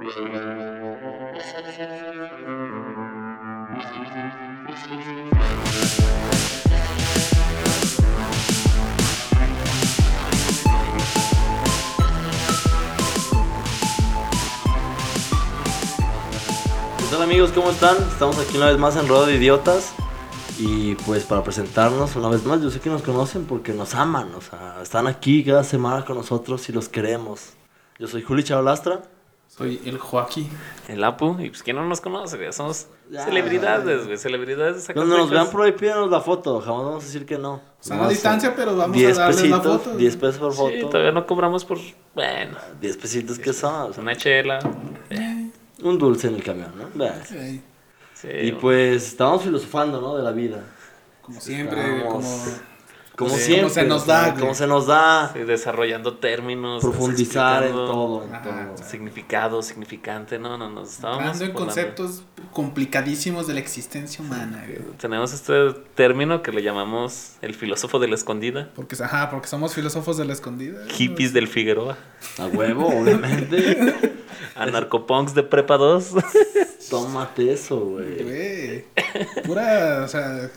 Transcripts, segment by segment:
¿Qué tal amigos? ¿Cómo están? Estamos aquí una vez más en Rueda de Idiotas. Y pues para presentarnos una vez más, yo sé que nos conocen porque nos aman, o sea, están aquí cada semana con nosotros y los queremos. Yo soy Juli Chavalastra. Soy el Joaquín. El Apu, y pues quién no nos conoce, güey? somos Ya, celebridades, güey, celebridades de Cuando nos vean por ahí, pídanos la foto, jamás vamos a decir que no. Sana Nomás, distancia, pero vamos 10 a darles la pesitos, foto. 10 pesos por foto. Sí, todavía no cobramos por, bueno, 10 pesitos que son, o sea, una chela. un dulce en el camión, ¿no? Sí, Sí, Y pues estábamos filosofando, ¿no? De la vida. como siempre, Estamos- como... Como Sí, siempre. como se nos da, güey. Como se nos da. sí, desarrollando términos. Profundizar en todo, en Ajá, todo. Significado, significante, no, no, nos estábamos. Entrando en conceptos complicadísimos de la existencia humana, güey. Tenemos este término que le llamamos el filósofo de la escondida, Porque, ajá, porque somos filósofos de la escondida. hippies del Figueroa, A huevo, obviamente. anarcopunks de prepa 2. Tómate eso, güey. Güey. Pura, o sea,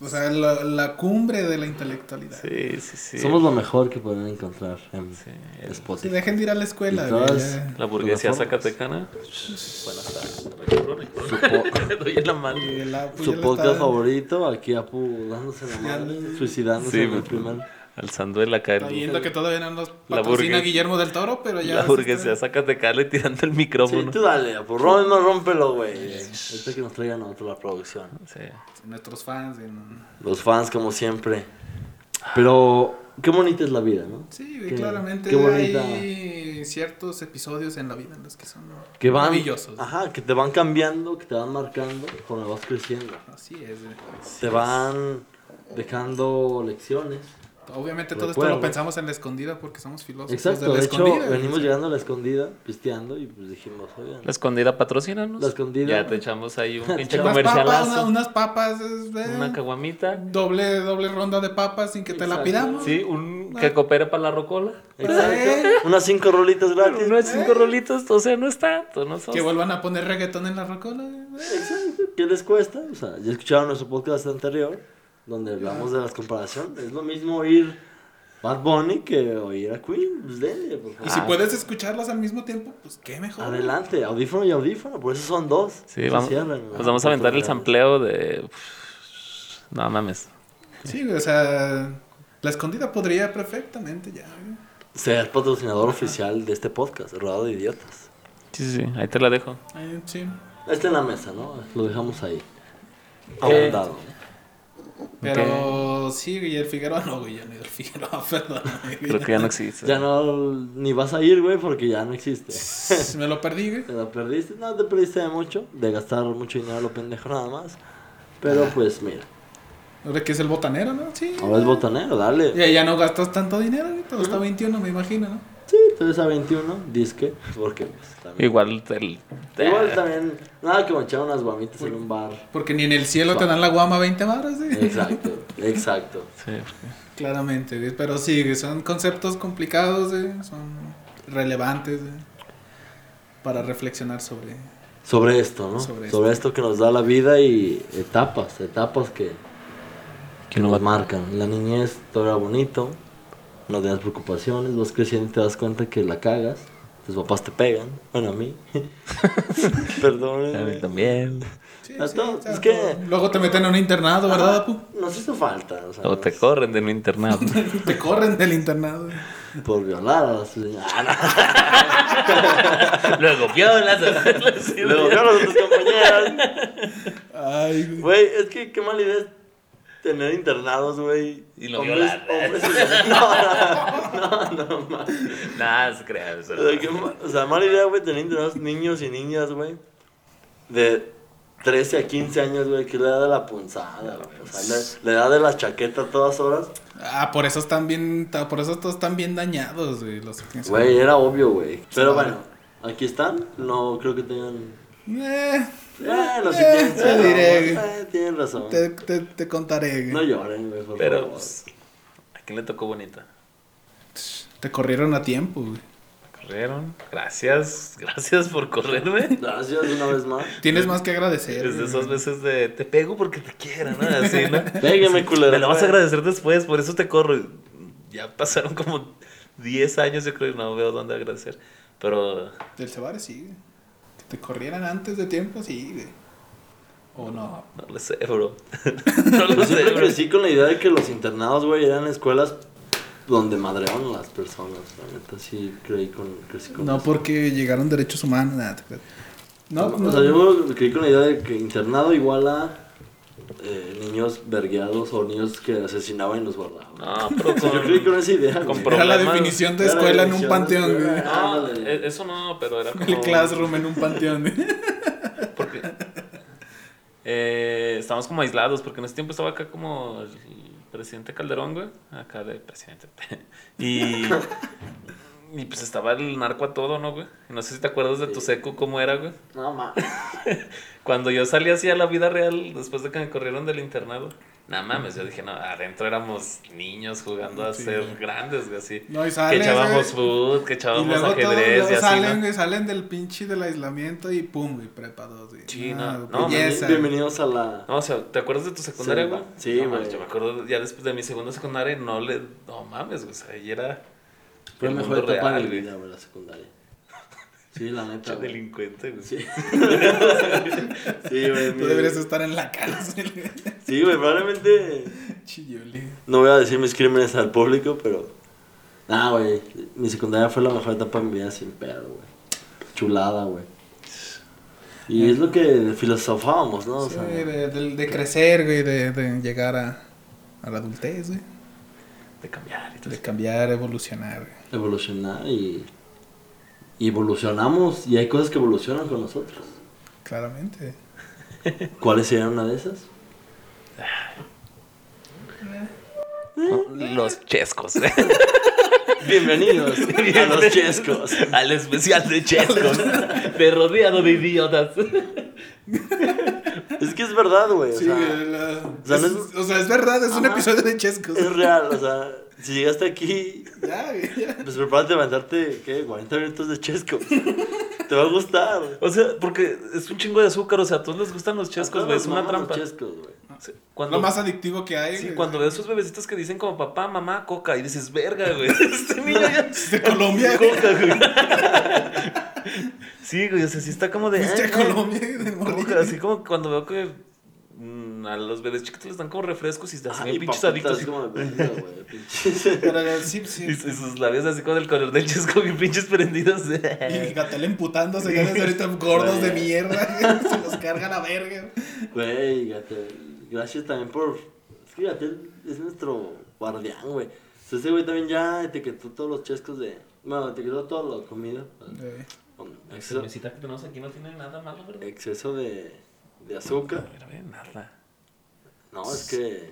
o sea la, la cumbre de la intelectualidad. Sí, sí, sí. Somos lo mejor que pueden encontrar en Sí, el- Si Spotify. dejen de ir a la escuela, todas-. La burguesía zacatecana. Buenas tardes. Mano. Su podcast favorito, aquí Apu dándose la madre, suicidándose Sí, en el primer. Alzando en la Está cara. viendo que todavía no nos La patrocina burgues- Guillermo del Toro, pero ya. La burguesía está- zacatecana y tirando el Sí, micrófono. tú dale, Apu, rómpelo, rómpelo, güey. Ahorita que nos traigan otro la producción. Sí. Nuestros fans. en- Los fans, como siempre. Pero, qué bonita es la vida, ¿no? Sí, Qué- claramente qué bonita. hay ciertos episodios en la vida en los que son Que van. maravillosos. Ajá, que te van cambiando, que te van marcando conforme vas creciendo. Así es, güey. Te van dejando lecciones. Obviamente todo esto lo pensamos en la escondida porque somos filósofos Exacto, de la de hecho, escondida. venimos Sí. llegando a la escondida, pisteando, y pues dijimos, oigan. La escondida patrocínanos. La escondida. Ya te echamos ahí un pinche Unas papas, una- comercialazo. unas papas, eh, Una caguamita. doble, doble ronda de papas sin que te la pidamos. Sí, un que coopere para la rocola. Exacto. Unas cinco rolitas gratis. Unos cinco rolitos, o sea, no es tanto, no sos- Que vuelvan a poner reggaetón en la rocola. Exacto. ¿Qué les cuesta? O sea, ya escucharon nuestro podcast anterior, donde hablamos de las comparaciones. Es lo mismo oír Bad Bunny que oír a Queen. Pues dele, por favor. Y si puedes escucharlas al mismo tiempo, pues qué mejor. Adelante, audífono y audífono, por eso son dos. Sí, Se vamos, cierran, pues vamos a aventar el sampleo de... No mames. Sí, güey, o sea, la escondida podría perfectamente ya. güey. Ser patrocinador oficial de este podcast, Rodado de Idiotas. Sí, sí, sí, ahí te la dejo. Ay, sí. Está en la mesa, ¿no? Lo dejamos ahí. Eh, Pero sí, güey, el Figueroa no, güey, ya Figueroa, perdón. Creo que ya no existe. Ya no, ni vas a ir, güey, porque ya no existe. Me lo perdí, güey. Te la perdiste, no te perdiste de mucho, de gastar mucho dinero a lo pendejo nada más. Pero pues mira, Ahora que es el botanero, ¿no? Sí. ahora es botanero, dale. Ya, ya no gastas tanto dinero, güey. Todo está a 21, me imagino, ¿no? Sí, entonces a 21, disque, porque pues también. Igual el... Igual también, nada que echar unas guamitas en un bar. Porque ni en el cielo te dan la guama 20 barras, güey. Exacto, exacto. Sí, porque- Claramente. Pero sí, son conceptos complicados, güey. Son relevantes, güey. Para reflexionar sobre. Sobre esto, ¿no? Sobre Sobre, esto. esto que nos da la vida y etapas, etapas que, que Que no nos va- marcan. La niñez todo era bonito, no tenías preocupaciones, vas creciendo y te das cuenta que la cagas, tus papás te pegan, bueno a mí. Perdón. A mí también. Sí, A sí, todos, o sea, es que- todo. Luego te meten a un internado, ¿verdad, Apu? Nos hizo falta, o sea, O te corren de un internado. Te corren del internado. por violar a las señoras. Luego violas. Luego violas a tus compañeras. Ay, güey. Güey, es que qué mala idea es tener internados, güey. Y lo Hombres- violar. hombres y- No, no, no, ma- Nada, se crea eso. O sea, mala idea, güey, tener internados niños y niñas, güey. De 13 a 15 años, güey, que es la edad de la punzada, güey. O sea, la, la edad de la chaqueta a todas horas. Ah, por eso están bien. Por eso todos están bien dañados, güey. Los Güey, era obvio, güey. Pero bueno, aquí están. No creo que tengan. Eh, Bueno, si Eh, te diré, güey. Eh, tienen razón. te, te, te contaré, güey. No lloren, güey, por Pero, favor. pues, ¿a quién le tocó bonita? Te corrieron a tiempo, güey. corrieron. Gracias, gracias por correrme. Gracias una vez más. Tienes más que agradecer. Es de esas veces de te pego porque te quiero, ¿no? Así, ¿no? Pégame, culero. Me lo vas a agradecer después, por eso te corro. Ya pasaron como 10 años, yo creo, y no veo dónde agradecer. Pero Del Cebares sí, güey. Que te corrieran antes de tiempo, sí, güey. O no. no lo sé, bro. no lo sé, bro. crecí con la idea de que los internados, güey, eran escuelas donde madreaban a las personas. La neta, sí creí con, crecí con No eso. porque llegaron derechos humanos, nada. te creas. No, o no. sea, yo creí con la idea de que internado igual a eh, niños vergueados o niños que asesinaban y los guardaban. No, pero O sea, yo con- creí con esa idea. con. Era la definición de escuela en un panteón, güey. escuela. No, Ándale. e- eso no, pero era como... El classroom en un panteón. Porque eh, estábamos como aislados, porque en ese tiempo estaba acá como el presidente Calderón, güey. Acá de presidente. Y, y pues estaba el narco a todo, ¿no, güey? Y No sé si te acuerdas de tu seco, cómo era, güey. No, ma. Cuando yo salí así a la vida real, después de que me corrieron del internado, nada mames, yo dije, no, adentro éramos niños jugando a Sí. ser grandes, güey, así. No, y que sales, echábamos güey. food, que echábamos todos ajedrez y así, salen, ¿no? güey, salen del pinche del aislamiento y pum, güey, prepa 2, güey. Sí, no, no, belleza. Bienvenidos a la. No, o sea, ¿te acuerdas de tu secundaria, Sí, güey? sí, No, güey. mames, Yo me acuerdo ya después de mi segunda secundaria, no le. No mames, güey. O sea, ahí era. Fue la mejor etapa de mi vida, güey, la secundaria. Sí, la neta. Güey. delincuente, güey. Sí. sí, güey. Tú mi- deberías estar en la cárcel, güey. Sí, güey, probablemente. Chiyoli. No voy a decir mis crímenes al público, pero. Nah, güey. Mi secundaria fue la mejor etapa de mi vida sin pedo, güey. Chulada, güey. Y es lo que filosofábamos, ¿no? O Sí, sea, de, de- de crecer, güey, de, de llegar a, a la adultez, güey. De cambiar y todo De cambiar, evolucionar, evolucionar y. Y evolucionamos y hay cosas que evolucionan con nosotros. Claramente. ¿Cuáles serían una de esas? No, Los chescos. Bienvenidos a los chescos. Al especial de chescos. de rodeado de idiotas. Es que es verdad, güey. O, Sí, sea, la- o sea, es, no es- o sea, es verdad, es un episodio de Chescos. es real. O sea, si llegaste aquí, Ya, güey, ya. pues prepárate a aventarte, ¿qué? 40 minutos de chescos. Te va a gustar. O sea, porque es un chingo de azúcar. O sea, a todos les gustan los chescos, güey. Es una maman los trampa. chescos, güey. Sí, Cuando, Lo más adictivo que hay. Sí, güey. cuando veo esos bebecitos que dicen como papá, mamá, coca, y dices, verga, güey, este niño ya... De Colombia, güey. Coca, güey. Sí, güey, o sea, sí está como de... Fuiste a "Ay, Colombia, güey, de coca", morrillo. así como cuando veo que mm, a los bebés chiquitos les dan como refrescos y se hacen bien pinches adictos. como de güey, pinches. Sí. Y, y sus labios así con el color del chesco bien pinches prendidos. Y Gatel emputándose, ya desde ahorita gordos de mierda, se los carga la verga. Güey, Gatel, gracias también por... Es que Gatel es nuestro guardián, güey. O sea, ese güey también ya etiquetó todos los chescos de... Bueno, etiquetó toda la comida. Güey. Con La exceso, cervecita que tenemos aquí no tiene nada malo, ¿verdad? exceso de, de azúcar. A ver, a ver, nada. No, es que...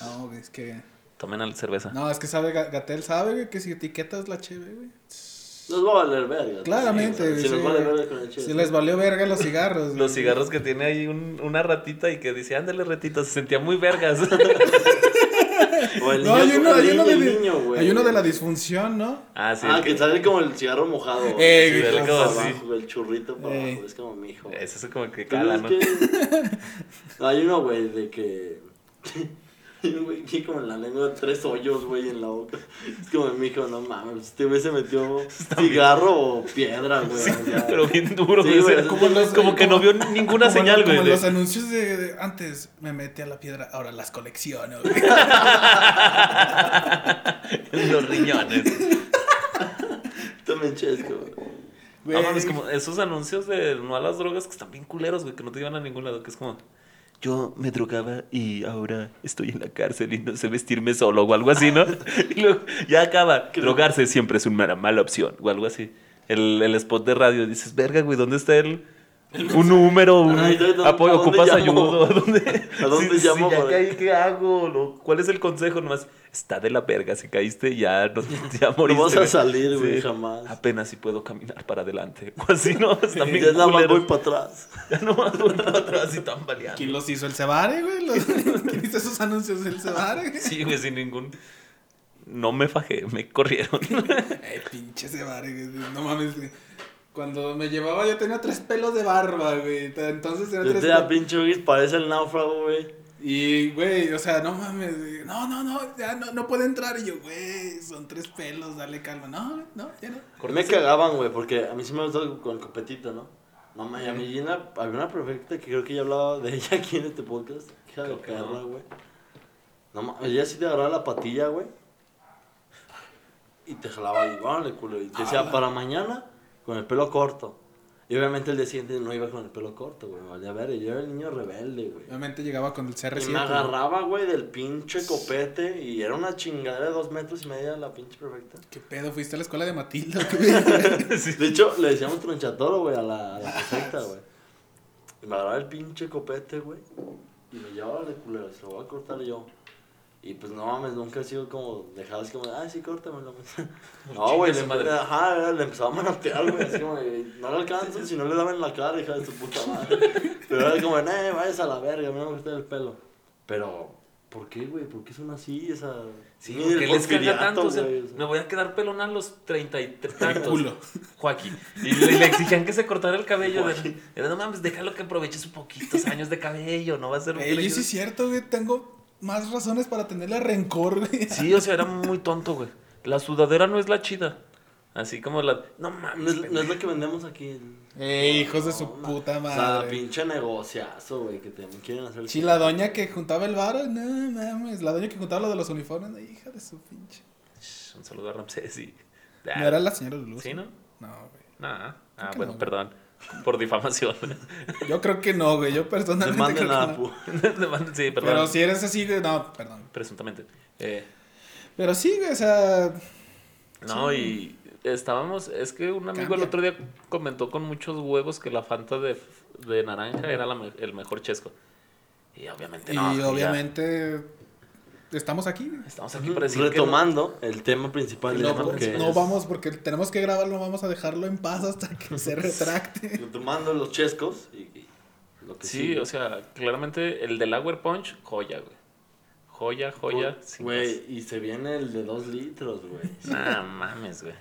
No, güey, es que. Tomen la cerveza. No, es que sabe, Ga- Gatel sabe, güey, que si etiquetas la cheve, güey. Nos va a valer verga. Claramente, Sí, güey. Si nos sí. vale verga con el chesco. Si les valió verga los cigarros. Los güey. cigarros que tiene ahí un- una ratita y que dice, ándale ratita, se sentía muy vergas. O el No, niño, hay uno, el hay uno, de, el niño, güey. hay uno de la disfunción, ¿no? ah, sí. Ah, que sale como el cigarro mojado. Eh, Sí, güey, sale como para así. abajo, El churrito para Eh. abajo. Es como mi hijo. Ese es como que cala, ¿no? que- No, hay uno, güey, de que. Hay un güey que como en la lengua tres hoyos, güey, en la boca. Es como mi hijo, no mames. Este güey se metió cigarro o piedra, güey. o sea. Pero bien duro, Sí, güey. como como, los- como que no vio ninguna Como señal, güey. Como de- los anuncios de, de antes me metí a la piedra, ahora las colecciono. güey. los riñones. También chesco, güey. No mames, como esos anuncios de no a las drogas que están bien culeros, güey, que no te llevan a ningún lado, que es como. Yo me drogaba y ahora estoy en la cárcel y no sé vestirme solo o algo así, ¿no? Y luego ya acaba. Drogarse siempre es una mala opción o algo así. El, el spot de radio dices, verga, güey, ¿dónde está el, un número, un Ay, ¿dónde- apoyo, a dónde ocupas llamo? ayuda? ¿A dónde, ¿A dónde Sí, llamo sí, ya caí, ¿qué hago? Lo- ¿Cuál es el consejo? Nomás, está de la verga, si caíste ya, no, ya moriste. vas a güey. salir, güey, jamás. Apenas si puedo caminar para adelante. O así, ¿no? Está bien Ya nada más culero. voy para atrás. Ya no más voy para atrás y tambaleando. ¿Quién los hizo? ¿El Cebare, güey? Los- ¿Quién hizo esos anuncios? ¿El Cebare? güey? Sí, güey, sin ningún... no me fajé, me corrieron. Eh, pinche ese bar, güey. No mames, güey. Cuando me llevaba yo tenía tres pelos de barba, güey. Entonces era Yo tres te da pelos. pinche Ugis, parece el náufrago, güey. Y, güey, o sea, no mames, güey. No, no, no, ya no, no puede entrar. Y yo, güey, son tres pelos, dale calma. No, no, ya no. Me cagaban, güey, porque a mí sí me gustó con el copetito, ¿no? No, ma, y a mí Gina, había una perfecta que creo que ya hablaba de ella aquí en este podcast. Hija de perra, güey. No, ma, ella sí te agarraba la patilla, güey. Y te jalaba y, vale, culo. Y te decía, para mañana, con el pelo corto. Y obviamente el día siguiente no iba con el pelo corto, güey. Valía ver, yo era el niño rebelde, güey. Obviamente llegaba con el CR7. Y me agarraba, güey, del pinche copete. Y era una chingadera de dos metros y media la pinche perfecta. ¿Qué pedo? ¿Fuiste a la escuela de Matilda? qué? De hecho, le decíamos tronchatoro, güey, a la, a la perfecta, güey. Y me agarraba el pinche copete, güey. Y me llevaba de culero, se lo voy a cortar yo. Y pues no mames, nunca he sido como dejado así como, ah, sí, córtamelo. No, güey, le, madre. ajá, le empezaba a manotear, güey, así como, de, no le alcanzo si no le daban en la cara, hija de su puta madre. Pero era como, eh, vayas a la verga, a mí no me gusta el pelo. Pero, ¿por qué, güey? ¿Por qué son así? Esa... Sí, ¿por qué les caga tanto? O sea, güey, o sea. me voy a quedar pelón a los treinta y tantos. culo. Joaquín. Y le, le exigían que se cortara el cabello. Era, no mames, déjalo que aproveche sus poquitos años de cabello. No va a ser un Ey, peligro". sí es cierto, güey. Tengo más razones para tenerle rencor, güey. Sí, o sea, era muy tonto, güey. La sudadera no es la chida. Así como la. No mames. es, no es lo que vendemos aquí. Ey, hijos de su No, puta O sea, madre. pinche negociazo, güey, que te quieren hacer. Sí, la doña que juntaba el varo, no mames. La doña que juntaba lo de los uniformes, no, hija de su pinche. Shh, Un saludo a Ramsés y. No era la señora Luz. ¿Sí, no? No, güey. Nah. Ah, bueno, no, güey. perdón. Por difamación. Yo creo que no, güey. Yo personalmente Demanden creo a que no. pu- sí, perdón. Pero si eres así, güey, no, perdón. Presuntamente. Eh, Pero sí, güey, o sea, No, y estábamos, es que un amigo Cambia. el otro día comentó con muchos huevos que la Fanta de, de naranja era la el mejor chesco. Y obviamente y no. ya obviamente estamos aquí, güey. Estamos aquí para decir que no. Retomando el tema principal No, de no, porque no vamos, porque tenemos que grabarlo, vamos a dejarlo en paz hasta que se retracte. retomando los chescos y, y lo que Sí, sigue. o sea, claramente el del Hour Punch, joya, güey. Joya, joya. Güey, y se viene el de dos litros, güey. Nah, mames, güey.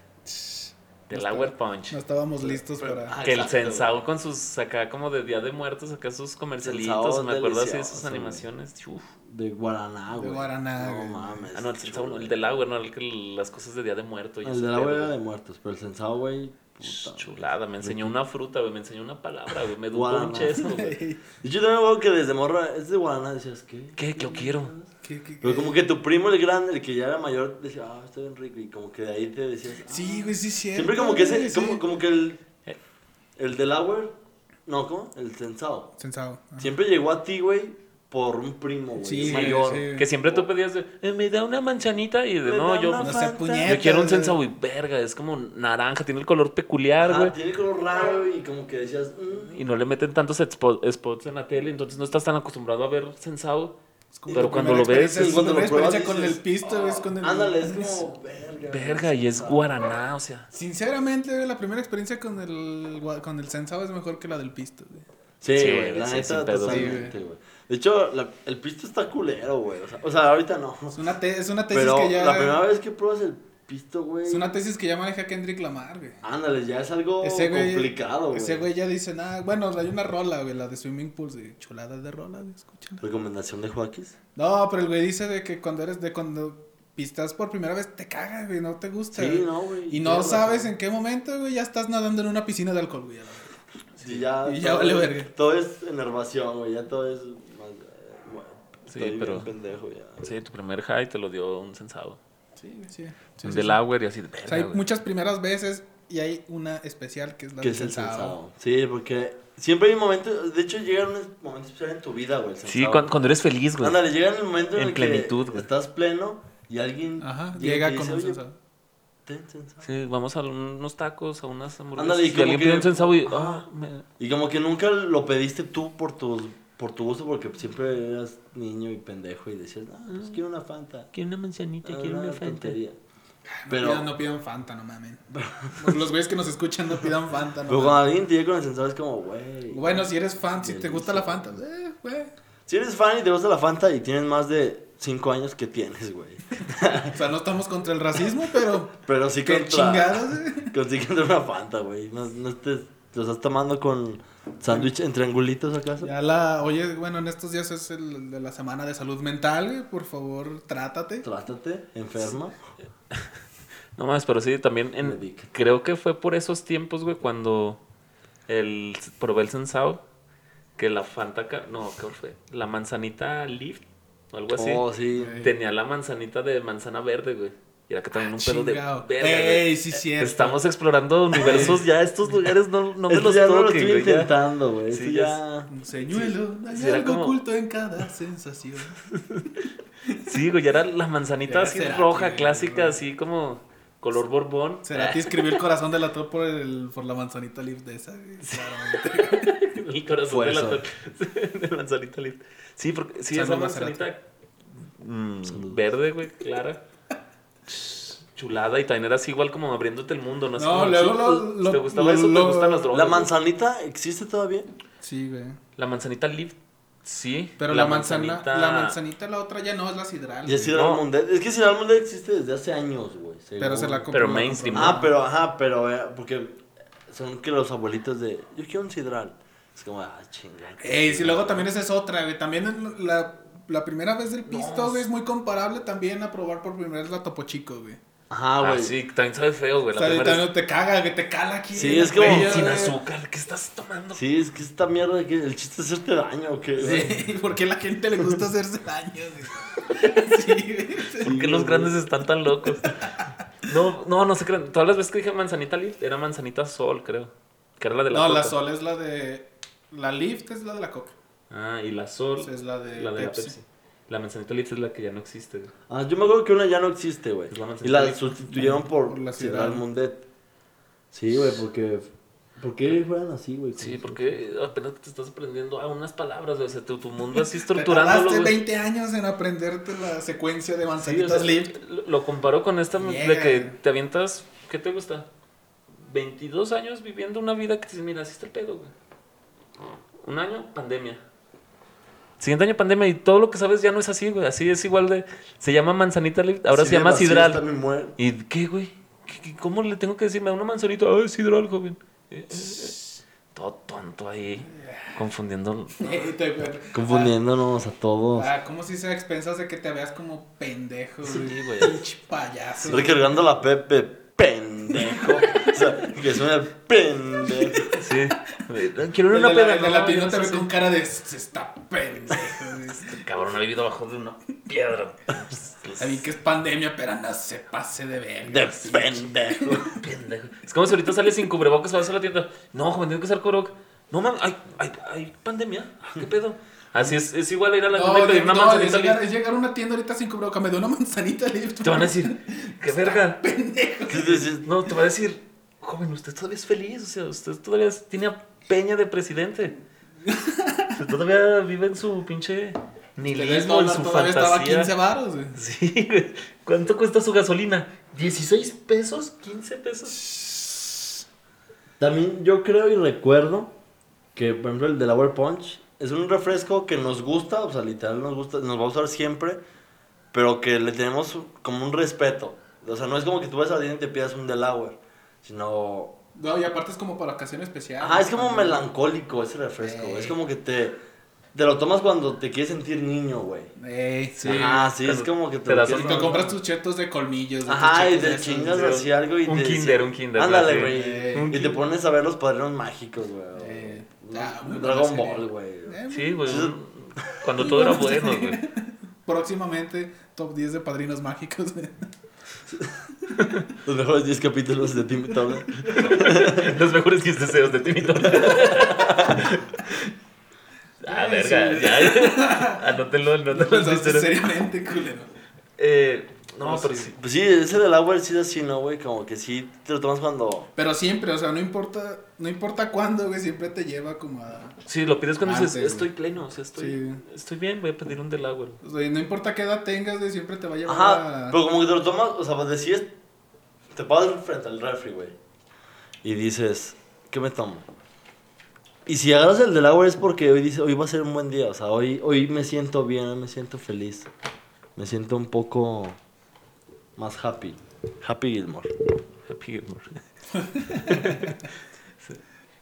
Del No Hour Punch. No estábamos listos Pero- para... ah, que el Sensao con sus, acá como de Día de Muertos, acá sus comercialitos, me acuerdo así de sus animaciones. Uf. De Guaraná, güey. Guaraná, No güey. mames. Ah, no, el Sensao no, el del agua, no, el que las cosas de Día de Muerto. y El ese de pedo, güey era güey. de muertos, pero el sensado, güey. puta, Chulada, me enseñó una fruta, güey, me enseñó una palabra, güey, me educó Guaraná. un chesco, güey. Y yo también veo que desde morra, es de Guaraná, decías, ¿qué? ¿Qué? ¿Qué yo quiero? ¿Qué- qué- Pero qué? como que tu primo, el grande, el que ya era mayor, decía, ah, está bien rico. Y como que de ahí te decías, ah. Sí, güey, sí, es cierto. Siempre como que ese, sí. como, como que el, Eh. el del Hour, no, ¿cómo? El sensado. Sensado. ajá. Siempre llegó a ti, güey, por un primo, güey, Sí, mayor. sí. Que siempre tú pedías de, "Eh, me da una manzanita y de, Me no, yo, No quiero un güey. sensao, güey, verga, es como naranja, tiene el color peculiar, Ah, güey. tiene color raro y como que decías, mm. Y no le meten tantos expo- spots en la tele, entonces no estás tan acostumbrado a ver sensao. Es como Pero cuando lo ves, tu cuando lo pruebas con dices, el pisto, es con el... Ándale, es como, verga. Verga, y es guaraná, o sea. Sinceramente, la primera experiencia con el, con el sensado es mejor que la del pisto, güey. Sí, Sí, güey, la neta, totalmente, güey. De hecho, la- el pisto está culero, güey. O sea, o sea, ahorita no. Es una, te- es una tesis Pero que ya... la primera vez que pruebas el pisto, güey. Es una tesis que ya maneja Kendrick Lamar, güey. Ándale, ya es algo Ese güey, complicado, güey. Ese güey ya dice, nada, bueno, hay una rola, güey, la de Swimming Pools, de chulada de rola, güey, escúchala. Recomendación de Joaquis. No, pero el güey dice de que cuando eres, de cuando pistas por primera vez te caga, güey, no te gusta. Sí, güey. no, güey. Y no sabes razón. en qué momento, güey, ya estás nadando en una piscina de alcohol, güey. Sí, ya. Y ya vale verga. Todo es enervación, güey. Ya todo es. Sí, estoy pero- bien pendejo ya. Sí, tu primer high te lo dio un sensado. Sí, sí. sí, del sí. Y así de O sea, hay muchas primeras veces y hay una especial que es la ¿Qué del es el sensado. sensado? Sí, porque siempre hay momentos. De hecho, llega un momento especial en tu vida, güey. Sí, cuando, cuando eres feliz, güey. Ándale, llega en el momento en, En el plenitud, que güey. estás pleno y alguien. Ajá, llega con dice, un "Oye, sensado. ten sensado". Sí, vamos a unos tacos, a unas hamburguesas. Ándale, y y como alguien que- pide un sensado y... Ajá. ah, me- Y como que nunca lo pediste tú por tu, por tu gusto, porque siempre eras niño y pendejo y decías, ah, pues quiero una Fanta. Quiero una manzanita, Ah, quiero una Fanta. tontería. No, Pero, pidan, no pidan Fanta, no mamen. Los güeyes que nos escuchan no pidan Fanta, no pero mamen. cuando alguien te llega con el sensado es como, güey. Bueno, si eres fan, si te gusta la. Fanta, eh, güey. Si eres fan y te gusta la Fanta y tienes más de cinco años que tienes, güey. O sea, no estamos contra el racismo, pero. Pero sí Qué contra... chingados, eh. Consiguiendo una Fanta, güey. No, no te, te lo estás tomando con sándwich en triangulitos acaso. Ya la. Oye, bueno, en estos días es el de la semana de salud mental, güey. Por favor, trátate. Trátate, enferma. No más, pero sí, también en, creo que fue por esos tiempos, güey, cuando el probé el sensao, que la Fanta, no, ¿qué fue? La manzanita Lift o algo así. Oh, sí. Tenía la manzanita de manzana verde, güey. Y que también un pedo de verga. Ey, sí, cierto. Estamos explorando universos ya, estos lugares no, no me Esto los ya no lo estoy güey. intentando, güey. Sí, Esto ya. Un señuelo, hay Sí, era algo como- oculto en cada sensación. Sí, güey, ya era la manzanita así Cerati, roja, güey, clásica, güey. así como color borbón. Será que escribió el corazón de la top por, el, por la manzanita lift de esa, güey. Claramente. El corazón de la, eso. de la manzanita lift. Sí, porque sí, esa Salud, Maserati. manzanita mm, verde, güey, clara. Chulada y también era así igual como abriéndote el mundo, ¿no? No, como, luego sí, lo- ¿Te lo- gustaba eso? ¿Te lo- gustan las drogas? ¿La güey? manzanita existe todavía? Sí, güey. La manzanita lift, sí. Pero la, manzana, la manzanita, la otra ya no es la sidral. Y es Sidral No. Mundet. Es que Sidral Mundet existe desde hace años, güey. Pero se la compró. Pero mainstream. Ah, pero, ajá, pero, eh, porque son que los abuelitos de, yo quiero un Sidral. Es como, ah, chingada. Ey, si luego también esa es otra, güey. También la, la primera vez del pisto, güey, es muy comparable también a probar por primera vez la Topo Chico, güey. Ajá, Ah, güey. sí, también sabe feo, güey. O La sea, primera no te caga, que te cala aquí. Sí, es como- es sin güey. azúcar. ¿Qué estás tomando? Sí, es que esta mierda que el chiste es hacerte daño, ¿o qué? güey? Sí, porque a la gente le gusta hacerse daño, güey. Sí, güey. ¿Por qué los grandes están tan locos? No, no, no se crean. Todas las veces que dije manzanita lift, era manzanita sol, creo. Que era la de la No, la. Sol es la de. La Lift es la de la Coca. Ah, y la sol Es la de, la de Pepsi. la Pepsi. La manzanita lift es la que ya no existe. güey. Ah, yo me acuerdo que una ya no existe, güey. La Y la sustituyeron por, Por la Sidral. Mundet. Sí, güey, porque... ¿Por qué fueran así, güey? Sí, porque apenas te estás aprendiendo a unas palabras, güey. O sea, tu, tu mundo así estructurándolo, tardaste güey. 20 años en aprenderte la secuencia de Sí, o manzanitas sea, Lift. lo- Lo comparo con esta de que te avientas, ¿qué te gusta? 22 años viviendo una vida que dices, mira, así está el pedo, güey. Un año, pandemia. Siguiente año, pandemia, y todo lo que sabes ya no es así, güey. Así es igual de. Se llama manzanita, Lift, ahora se llama vacío sidral. ¿Y qué, güey? ¿Qué- qué- ¿Cómo le tengo que decir? Me da una manzanita. Ay, sidral, joven. Eh, eh, eh. Todo tonto ahí, confundiendo. Confundiéndonos a todos. Ah, ¿cómo si se a expensas de que te veas como pendejo, Sí, güey? güey. Pinche payaso. Recargando la Pepe, pendejo. o sea, que suena el pendejo. Sí. Quiero una de la- peda. de no, yo no sé con cara de se está pendejo. Este Cabrón, ha vivido bajo de una piedra. Sabí que es pandemia, pero no se pase de verga. De sí. pendejo. Pendejo. Es como si ahorita sales sin cubrebocas vas a la tienda. No, joven, tengo que usar cubrebocas. No, man, hay, hay, hay pandemia. Ah, ¿Qué pedo? Así es, es igual ir a la tienda No, y pedir de- una no, es, manzanita llegar, lift. es llegar a una tienda ahorita sin cubrebocas, me da una manzanita lift. Te van a decir, qué verga. Sí. No, te va a decir, joven, usted todavía es feliz. O sea, usted todavía tiene a Peña de presidente. Usted todavía vive en su pinche nihilismo, en su todavía estaba a 15 fantasía. baros, güey. Sí, güey. ¿Cuánto cuesta su gasolina? ¿16 pesos? ¿15 pesos? También yo creo y recuerdo que, por ejemplo, el de la Power Punch es un refresco que nos gusta, o sea, literal nos gusta, nos va a usar siempre, pero que le tenemos como un respeto. O sea, no es como que tú vas a tienda y te pidas un Delaware, sino... No, y aparte es como para ocasión especial. Ajá, es como También. melancólico ese refresco. Ey. Es como que te... Te lo tomas cuando te quieres sentir niño, güey. Ey, sí. Ajá, sí, es como que te... te lo Y quieres te tomar. compras tus chetos de colmillos. de Ajá, y te esos, chingas así algo y Un te... kinder, un kinder, Ándale, güey. Eh, Y te pones a ver los padrinos mágicos, güey. Ah, muy Dragon. Ball, güey. Eh, Sí, güey. Sí. un- Cuando todo era bueno, güey. Próximamente, top 10 de padrinos mágicos. Los mejores 10 capítulos de Timmy Turner. Los mejores 15 deseos de Timmy Turner. Ah, verga, sí. ya. Anótenlo, Lo anótenlo. seriamente, culero. Eh, no, pero sí. Pues sí, ese del agua sí es así, ¿no, güey? Como que sí te lo tomas cuando... Pero siempre, o sea, no importa, no importa cuándo, güey, siempre te lleva como a... Sí, lo pides cuando dices, estoy pleno, o sea, estoy, Sí. estoy bien, voy a pedir un Delaware. O sea, no importa qué edad tengas, güey, siempre te va a llevar Ajá, a... pero como que te lo tomas, o sea, pues decides... Te paras frente al refri, güey. Y dices, ¿qué me tomo? Y si agarras el del agua es porque hoy dice, hoy va a ser un buen día. O sea, hoy, hoy me siento bien, hoy me siento feliz. me siento un poco más happy. Happy Gilmore. Happy Gilmore.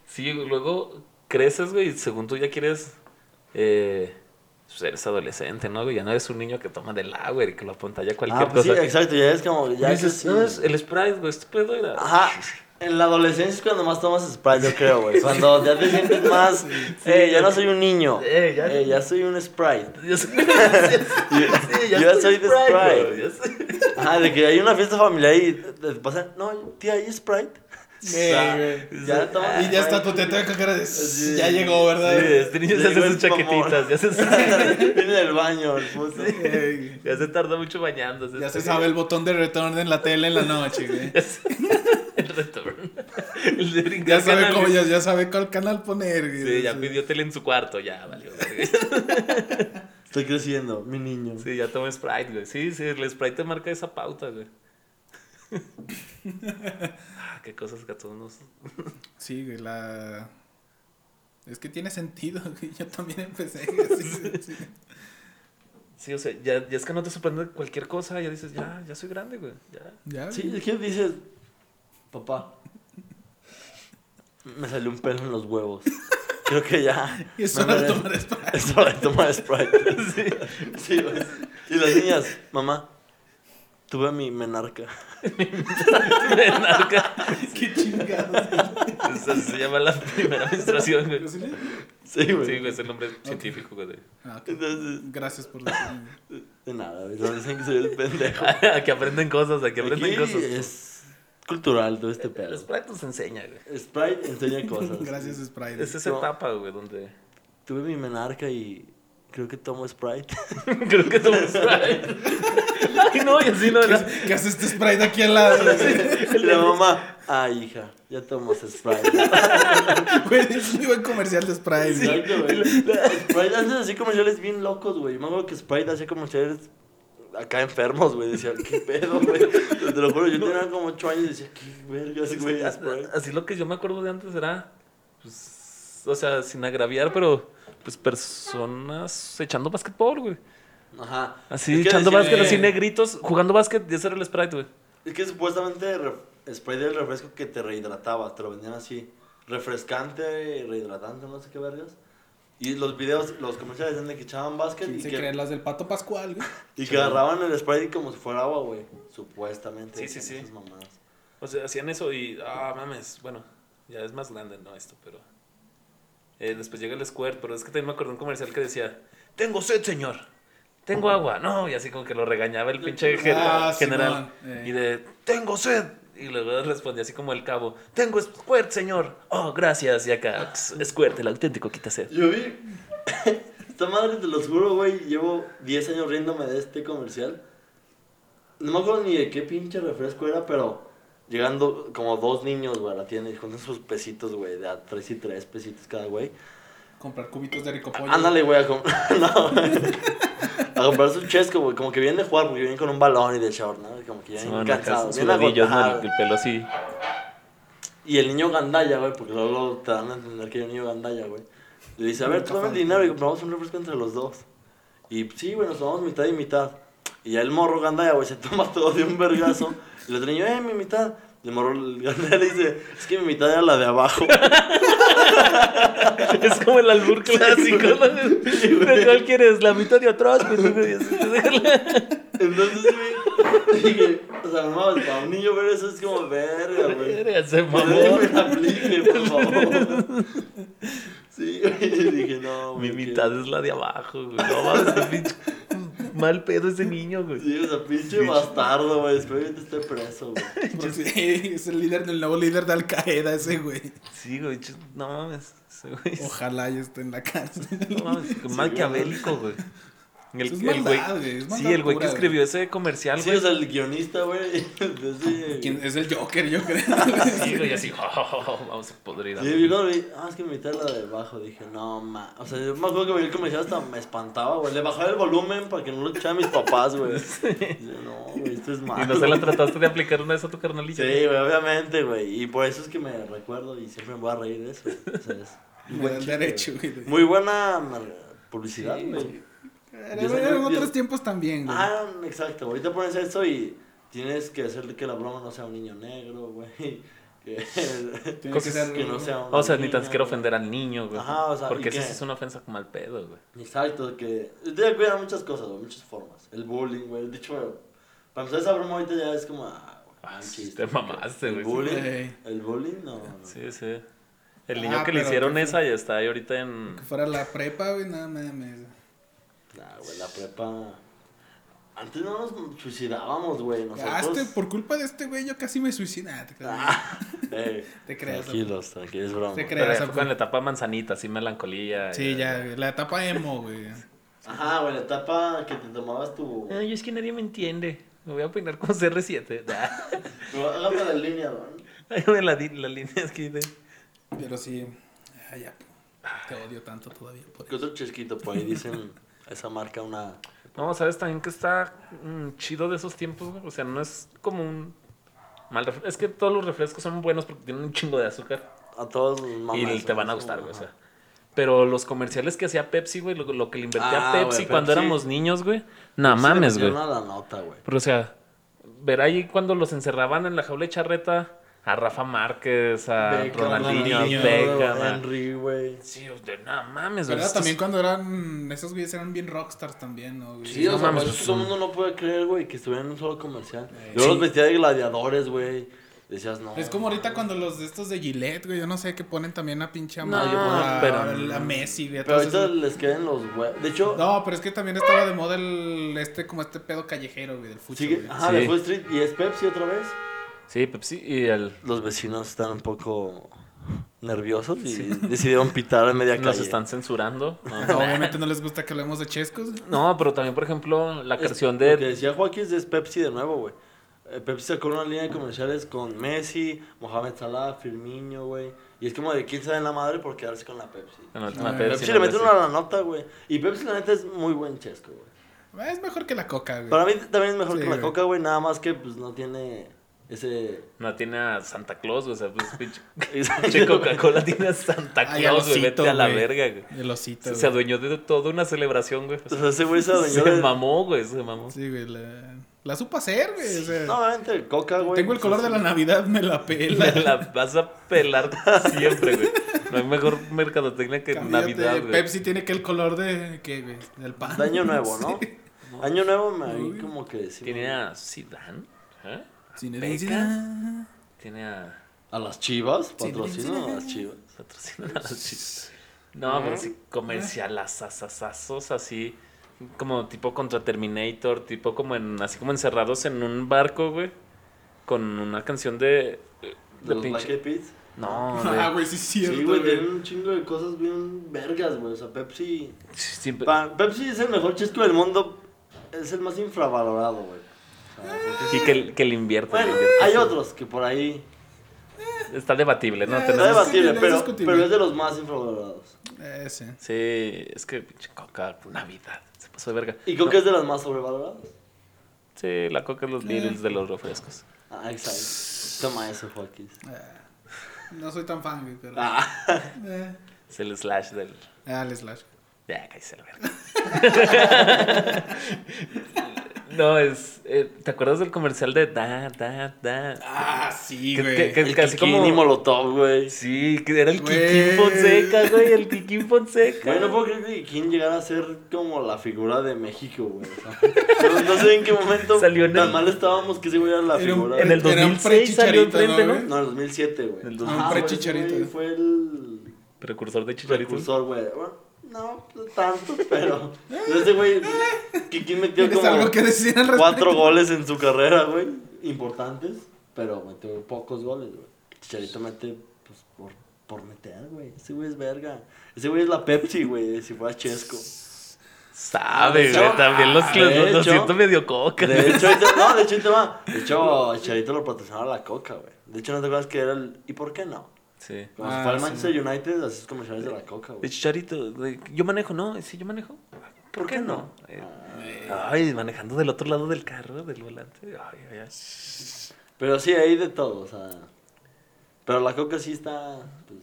sí, luego creces, güey, y según tú ya quieres. Eh, pues eres adolescente, ¿no? Ya no eres un niño que toma del agua y que lo apantalla cualquier Ah, pues sí, cosa. exacto, ya es como... Ya dices, no, sí. es el Sprite, güey, este pedo era. Ajá. En la adolescencia es cuando más tomas Sprite, yo creo, güey. Cuando ya te sientes más... eh, ya no soy un niño. Eh, ya- Eh, ya soy un Sprite. Yo soy, sí, Yo estoy soy de Sprite. ya soy- Ajá, de que hay una fiesta familiar y te pasan... No, tía, ¿hay Sprite? Sí, güey. Ya tomas Y ya está Sprite. tu teta con cara de. Sí. Ya llegó, ¿verdad? Sí, este niño se hace sus chaquetitas, ya se, Viene del baño, el puto. Ey, ya se tarda mucho bañándose. Ya se sabe el botón de return en la tele en la noche, güey. Return. El de brincar Ya sabe cómo, ya, ya sabe cuál canal poner, güey. Sí, ya pidió tele en su cuarto, ya, valió. Estoy creciendo, mi niño. Sí, ya tomé Sprite, güey. Sí, sí, el Sprite te marca esa pauta, güey. Ah, qué cosas que a todos nos... Sí, güey, la. Es que tiene sentido, güey. Yo también empecé. así, sí. Sí, o sea, ya, ya es que no te sorprende cualquier cosa, ya dices, ya, ya soy grande, güey. Ya. Ya, Sí, es que dices, papá, me salió un pelo en los huevos. Creo que ya. Y es hora de tomar Sprite. Es hora de tomar Sprite. Sí, sí, güey. Y las niñas, mamá, tuve a mi menarca. Narca. Qué chingados. Esa se llama la primera menstruación, güey. ¿Sí? Sí, güey. Sí, güey, es el nombre científico, güey. Ah, ok. Entonces, Gracias por decirme. de nada, güey. No dicen que soy el pendejo. Aquí aprenden cosas, aquí aprenden Aquí cosas. es cultural todo este El pedo. Sprite nos enseña, güey. Sprite enseña cosas. Gracias, Sprite. Es esa No. etapa, güey, donde... Tuve mi menarca y creo que tomo Sprite. Creo que somos Sprite. Ay, no, y así no ¿Qué, era. qué hace este Sprite aquí al lado? La mamá, ah, hija, ya tomas Sprite. Güey, es muy buen comercial de Sprite. güey. Exacto, güey. Sprite hace así comerciales bien locos, güey. Me acuerdo que Sprite hacía comerciales acá enfermos, güey. Decía, qué pedo, güey. Te lo juro, yo tenía como 8 años y decía, qué vergas, güey, Sprite. Así lo que yo me acuerdo de antes era, pues, o sea, sin agraviar, pero, pues, personas echando básquetbol, güey. Ajá. Así, Es que echando decía- básquet, eh. así negritos, jugando básquet, y ese era el Sprite, güey. Es que supuestamente Sprite era el refresco que te rehidrataba. Te lo vendían así. Refrescante, rehidratante, no sé qué vergas. Y los videos, los comerciales decían de que echaban básquet ¿Quién y se que, creen las del pato Pascual, güey? y que agarraban el Sprite como si fuera agua, güey. Supuestamente. Sí, sí, sí. esas mamadas. O sea, hacían eso y, ah, mames, bueno, ya es más grande, ¿no? Esto, pero... eh, después llega el Squirt, pero es que también me acuerdo de un comercial que decía, tengo sed, señor. Tengo agua, no, y así como que lo regañaba el pinche Ah, general. Eh. Y de, tengo sed. Y luego respondía así como el cabo, tengo squirt, señor. Oh, gracias. Y acá, squirt, el auténtico quita sed. Yo vi. Esta madre, te lo juro, güey. Llevo 10 años riéndome de este comercial. No me acuerdo ni de qué pinche refresco era, pero llegando como dos niños, güey, a la tienda y con sus pesitos, güey, de a 3 y 3 pesitos cada güey. Comprar cubitos de ricopollo. Ándale, güey, a comprar. no, güey. A comprar su chesco, güey. Como que vienen de jugar, porque vienen con un balón y de short, ¿no? Como que ya Sí, vienen cansados. agotados. el, el pelo así. Y el niño gandalla, güey, porque luego te dan a entender que hay un niño gandalla, güey. Le dice, a ver, tú dame el dinero y compramos un refresco entre los dos. Y sí, güey, nos tomamos mitad y mitad. Y ya el morro gandalla, güey, se toma todo de un vergazo. Y el otro niño, eh, mi mitad. Y el morro el gandalla le dice, es que mi mitad era la de abajo. Es como el albur clásico. ¿De cuál quieres? La mitad de atrás, Entonces, güey, dije, o sea, no para un niño ver eso es como verga, güey. Verga, Se mamó. me aplique, por favor. Sí, güey, dije, no, Mi güey, mitad es la de abajo, güey. No mames, pinche mal pedo ese niño, güey. Sí, o sea, pinche bastardo, güey. Espero que te esté preso, güey. Pues sí, es el líder del nuevo líder de Al Qaeda ese, güey. Sí, güey. No mames. Ese güey. Ojalá ya esté en la cárcel. No mames. Maquiavélico, güey. El, es el güey. maldad, güey, es Sí, el güey que escribió ese comercial, Sí, güey. o sea, el guionista, güey. Es el Joker, yo creo. Sí, güey, así. Vamos a podrir. Sí, yo cuando vi, ah, es que mitad era la de abajo, dije, no, ma. O sea, yo me acuerdo que veía el comercial hasta me espantaba, güey. Le bajaba el volumen para que no lo escucharan mis papás, güey. Dije, no, güey, esto es malo. Y no se la trataste de aplicar una vez a tu carnalilla. Sí, güey, obviamente, güey. Y por eso es que me recuerdo y siempre me voy a reír de eso. O sea, es un Me buen derecho, güey. güey. Muy buena publicidad, Sí, güey. Eran otros tiempos también, güey. Ah, exacto. Ahorita pones eso y tienes que hacerle que la broma no sea un niño negro, güey. Que, Tiene que que no sea O sea, ni tan niña, siquiera ofender al niño, güey. Ajá, o sea, Porque ¿y eso es una ofensa como al pedo, güey. Exacto, que te cuidan muchas cosas, güey, muchas formas. El bullying, güey. De hecho, güey, para empezar esa broma ahorita ya es como, ah, güey, Ah, chiste. te mamaste, El güey. bullying, Ey. el bullying, no, no. Sí, sí. El Ah, niño que le hicieron que esa ya está ahí ahorita en... Que fuera la prepa, güey, nada mames. Nah, güey, la prepa... Antes no nos suicidábamos, güey, nosotros... Ah, este, por culpa de este güey, yo casi me suicidé. Ah, te creas. Ah, Te creas, Tranquilos, tranquilos, broma. Te creas. ya fue con la etapa manzanita, así melancolía. Sí, ya, la etapa emo, güey. Ajá, güey, la etapa que te tomabas tu... Ay, es que nadie me entiende. Me voy a peinar como CR7. Pero hágame la línea, güey. Güey, la, la línea es que... Pero sí, ah, ya, te odio tanto todavía. Por ¿Qué otro chesquito por ahí dicen esa marca una... No, ¿sabes también que está mm, chido de esos tiempos, güey? O sea, no es como un mal refresco. Es que todos los refrescos son buenos porque tienen un chingo de azúcar. A todos los mamás, y te van a ¿no? gustar, güey. O sea. Pero los comerciales que hacía Pepsi, güey, lo, lo que le invertía Ah, Pepsi güey, cuando Pepsi. éramos niños, güey. No mames, güey. a la nota, güey. Pero, o sea, ver ahí cuando los encerraban en la jaula de charreta a Rafa Márquez, a Beckham, Ronaldinho, Beckham. a- Henry, güey. Sí, de no mames, güey. También cuando eran. Esos güeyes eran bien rockstars también, ¿no? güey? Sí, no o sea, mames, todo el mundo no puede creer, güey, que estuvieran en un solo comercial. Eh, Yo sí. los vestía de gladiadores, güey. Decías, no. Es como ahorita cuando los de estos de Gillette, güey, yo no sé, que ponen también a pinche No, a- pero- a Messi, güey. Pero ahorita esos- les quedan los güey. De hecho, No, pero es que también estaba de moda el, este, como este pedo callejero, güey, del fútbol. Ajá, Sí. de Food Street y es Pepsi otra vez. Sí, Pepsi y el... Los vecinos están un poco nerviosos y decidieron pitar en media calle. Nos están censurando. No, No, obviamente no les gusta que hablemos de chescos. güey. No, pero también, por ejemplo, la canción Lo que de... decía Joaquín es Pepsi de nuevo, güey. Eh, Pepsi sacó una línea de comerciales con Messi, Mohamed Salah, Firmino, güey. Y es como de quién sabe en la madre por quedarse con la Pepsi. en la última Ah, Pepsi, Pepsi ¿no? le mete Sí. una a la nota, güey. Y Pepsi, la neta, es muy buen chesco, güey. Es mejor que la coca, güey. Para mí también es mejor Sí, que la güey. coca, güey. Nada más que, pues, no tiene ese... No tiene a Santa Claus, o sea, pues pinche, Coca-Cola tiene a Santa Claus, güey, vete a la güey. verga, güey. El osito, Se, güey. se adueñó de toda una celebración, güey. O sea, ese güey se adueñó Se de... mamó, güey, se mamó. Sí, güey, la, la supo hacer, güey. o sea, No, obviamente, coca, güey. tengo el color de la Navidad, me la Me pela. la vas a pelar siempre, güey. No hay mejor mercadotecnia que Cámbiate, Navidad, güey. Pepsi tiene que el color de, ¿qué, güey? Del pan. De año nuevo, ¿no? Sí. Año nuevo me ahí como que... sí, Tiene güey. a Zidane, ¿eh? Zidane. Tiene a... A las chivas, sí, a las chivas. Patrocinan a las chivas. No, pero sí, comercialazazazazos así, como tipo contra Terminator, tipo como en, así como encerrados en un barco, güey, con una canción de... De Black. Eyed. No, Ah, de... güey, sí es cierto, Sí, güey, güey. tienen un chingo de cosas bien vergas, güey. O sea, Pepsi... siempre- Pa- Pepsi es el mejor chesco del mundo. Es el más infravalorado, güey. Y sí- que, que le invierte. le Bueno, hay otros que por ahí... Está debatible, ¿no? Eh, Está debatible, discutible, es pero, pero es de los más infravalorados. Ese. Sí, es que pinche coca, Navidad, se pasó de verga. Y creo que es de las más sobrevaloradas. Sí, la coca es los Beatles de los refrescos. Ah, exacto. Toma eso, Joaquín. No soy tan fan, güey, pero. Ah, Eh. Es el slash del... Ah, el slash. Ya, cállese la verga. no, es... eh, ¿Te acuerdas del comercial de da, da, da? Ah, sí, güey. que- que- el casi Kikín como- y Molotov, güey. Sí, que era el Güey. Kikín Fonseca, güey, el Kikín Fonseca. Güey, no puedo creer que Kikín llegara a ser como la figura de México, güey. o sea, no, no sé en qué momento Salió en tan el- mal estábamos que ese güey era la Era un- figura. En el de- Era un 2006 salió enfrente, ¿no, ¿no? güey? No, en el 2007, güey. En el Ajá, 2000. güey, Pre-Chicharito. ese güey Fue el Precursor de Chicharito. precursor, güey. Bueno, no, no tanto, pero... Ese güey, Kikín metió ¿Tienes algo como que decir al respecto? cuatro goles en su carrera, güey. Importantes, pero metió pocos goles, güey. Chicharito mete, pues, por, por meter, güey. Ese güey es verga. Ese güey es la Pepsi, güey, si fuera Chesco. Sabe, güey, también los, los, los hecho- siento medio coca. De hecho, no, de hecho, va. De hecho, Chicharito lo patrocinaba la coca, güey. De hecho, no te acuerdas que era el. ¿Y por qué no? Sí. Como Ah, si fuera el sí. Manchester United, así es comerciales de la coca, De güey. Chicharito, yo manejo, ¿no? Sí, yo manejo. ¿Por qué no? Eh, Ay, manejando del otro lado del carro, del volante. Ay, ay, ay. Pero sí, hay de todo, o sea. Pero la coca sí está. Pues,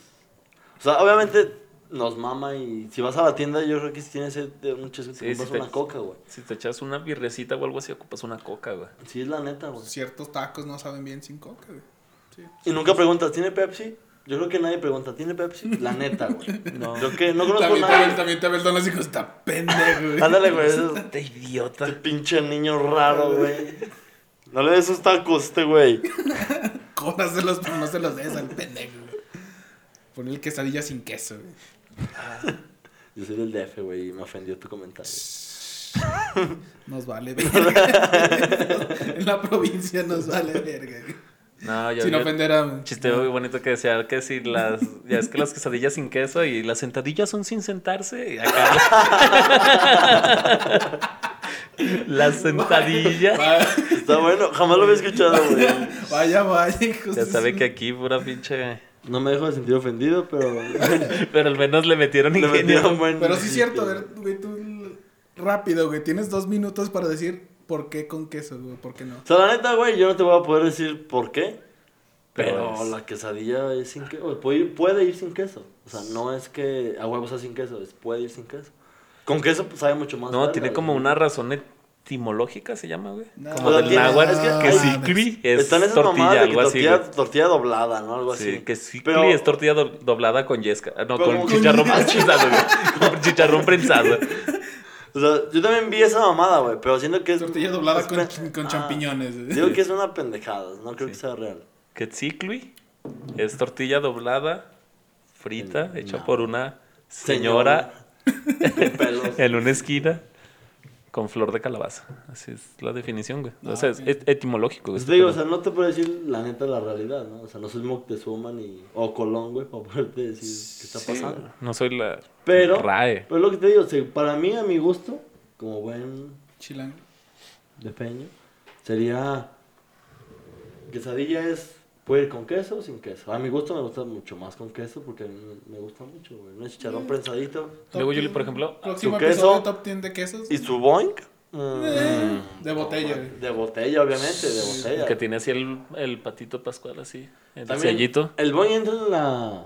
o sea, obviamente nos mama y si vas a la tienda, yo creo que si tienes sed de un chesco, te Sí, sí te- una coca, güey. Si te echas una birrecita o algo así, ocupas una coca, güey. Sí, es la neta, güey. Ciertos tacos no saben bien sin coca, güey. Sí. Y nunca preguntas, ¿tiene Pepsi? Yo creo que nadie pregunta, ¿tiene Pepsi? La neta, güey. No. Creo que no conozco También, nadie. también te ve el don así está pendejo, güey. Ándale, güey. eso- De idiota. Este pinche niño raro, güey. No le des esos tacos, este güey. Cóbraselos, pero no se los des al pendejo, güey. Ponle quesadilla sin queso, güey. Yo soy del DF, güey, y me ofendió tu comentario. Nos vale verga. en la provincia nos vale verga, güey. No, yo Sin yo- ofender a. Chiste muy bonito que decía que si las. Ya es que las quesadillas sin queso y las sentadillas son sin sentarse. Y acá. las sentadillas. Está bueno, jamás lo había escuchado, güey. Vaya, vaya, hijos Ya sabe que aquí pura pinche. No me dejo de sentir ofendido, pero. Pero al menos le metieron Le ingenio. metieron buen. Pero sí es cierto, a ver, güey, tú. Rápido, güey. Tienes dos minutos para decir por qué con queso, güey, por qué no. O sea, la neta, güey, yo no te voy a poder decir por qué. Pero Pero es- la quesadilla es sin queso. Puede ir, puede ir sin queso. O sea, no es que a huevos sea sin queso, es puede ir sin queso. Con queso, pues sabe mucho más. No, verga, tiene como güey. una razón etimológica, se llama, güey. No. Como O sea, del tiene- náhuatl, es que- que no sicli es Están esas tortilla, mamadas de que algo así, tortilla, güey. tortilla doblada, ¿no? Algo así. Sí, que cicli Pero- es tortilla do- doblada con yesca. Ah, No, con como- chicharrón prensado, güey. Con chicharrón prensado. O sea, yo también vi esa mamada, güey, pero siento que es... Tortilla doblada con, con Ah, champiñones. güey. Digo que es una pendejada, no creo Sí. que sea real. Que cicli es tortilla doblada, frita, hecha No. por una señora en una esquina con flor de calabaza. Así es la definición, güey. Ah, o sea, es et- etimológico. güey. Pues te digo, o sea, no te puedo decir la neta la realidad, ¿no? O sea, no soy Moctezuma ni... O Colón, güey, para poderte decir qué está Sí, pasando. güey. no soy la Pero... RAE. Pero lo que te digo, o sea, para mí, a mi gusto, como buen Chilango. de peño, sería... Quesadilla es... Puede ir con queso o sin queso. A mi gusto me gusta mucho más con queso porque a mí me gusta mucho, güey. Un chicharrón prensadito. Luego, Yuli, 10. por ejemplo, Próximo su queso. top 10 de quesos. ¿Y su boink? Mm, Eh, de botella. De botella, obviamente, de botella. que tiene así el, el patito pascual así, el También, sellito. El boing entra en la...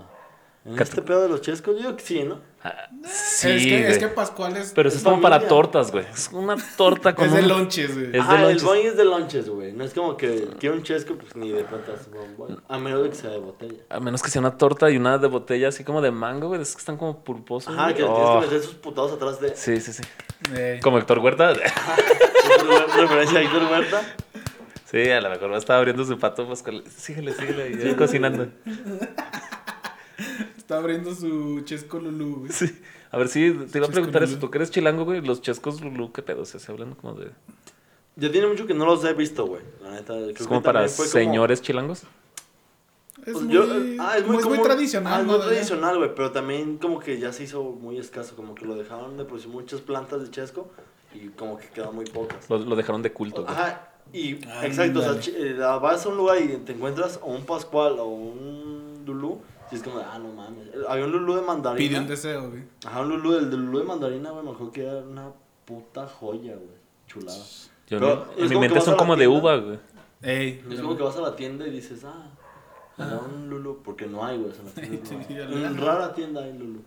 En Cat- este pedo de los chescos, yo digo que sí, ¿no? Ah, sí, es, que, es que Pascual es, Pero eso es es como para tortas, güey. Es una torta con es de un- lonches, güey. Es de Ajá, el boing es de lonches, güey. No es como que quiero un chesco, pues ni de un boing. A menos de que sea de botella. A menos que sea una torta y una de botella así como de mango, güey. Es que están como pulposos. Ajá, güey. que Oh. tienes que meter sus putados atrás de... Sí, sí, sí. Eh, Como Héctor Huerta. Referencia a Héctor Huerta. Sí, a lo mejor va a estar abriendo su pato pascual. Síguele, síguele. Y cocinando. está abriendo su chesco Lulú, güey. Sí. A ver, sí, te iba a Chesco preguntar eso. Lulú. Tú que eres chilango, güey. Los chescos Lulú, ¿qué pedo? O sea, se hablan como de... Ya tiene mucho que no los he visto, güey. La neta. creo Es que como para como- señores chilangos. Es Pues muy, yo- ah, es muy, muy, muy tradicional, Ah, es muy tradicional, güey. Pero también como que ya se hizo muy escaso. Como que lo dejaron de producir muchas plantas de chesco. Y como que quedan muy pocas. Lo, lo dejaron de culto, güey. Ajá, y exacto, o sea, eh, vas a un lugar y te encuentras o un Pascual o un y es como, ah, no mames. Había un Lulú de mandarina. Pide un deseo, güey. Ajá, un Lulú, el de Lulú de mandarina, güey, me acuerdo que era una puta joya, güey. Chulada. Yo Pero no- en mi mente son como de tienda. uva, güey. Ey. Es como que vas a la tienda y dices, ah, me da un Lulú, porque no hay, güey, en la tienda no hay. Sí, En rara tienda hay Lulú.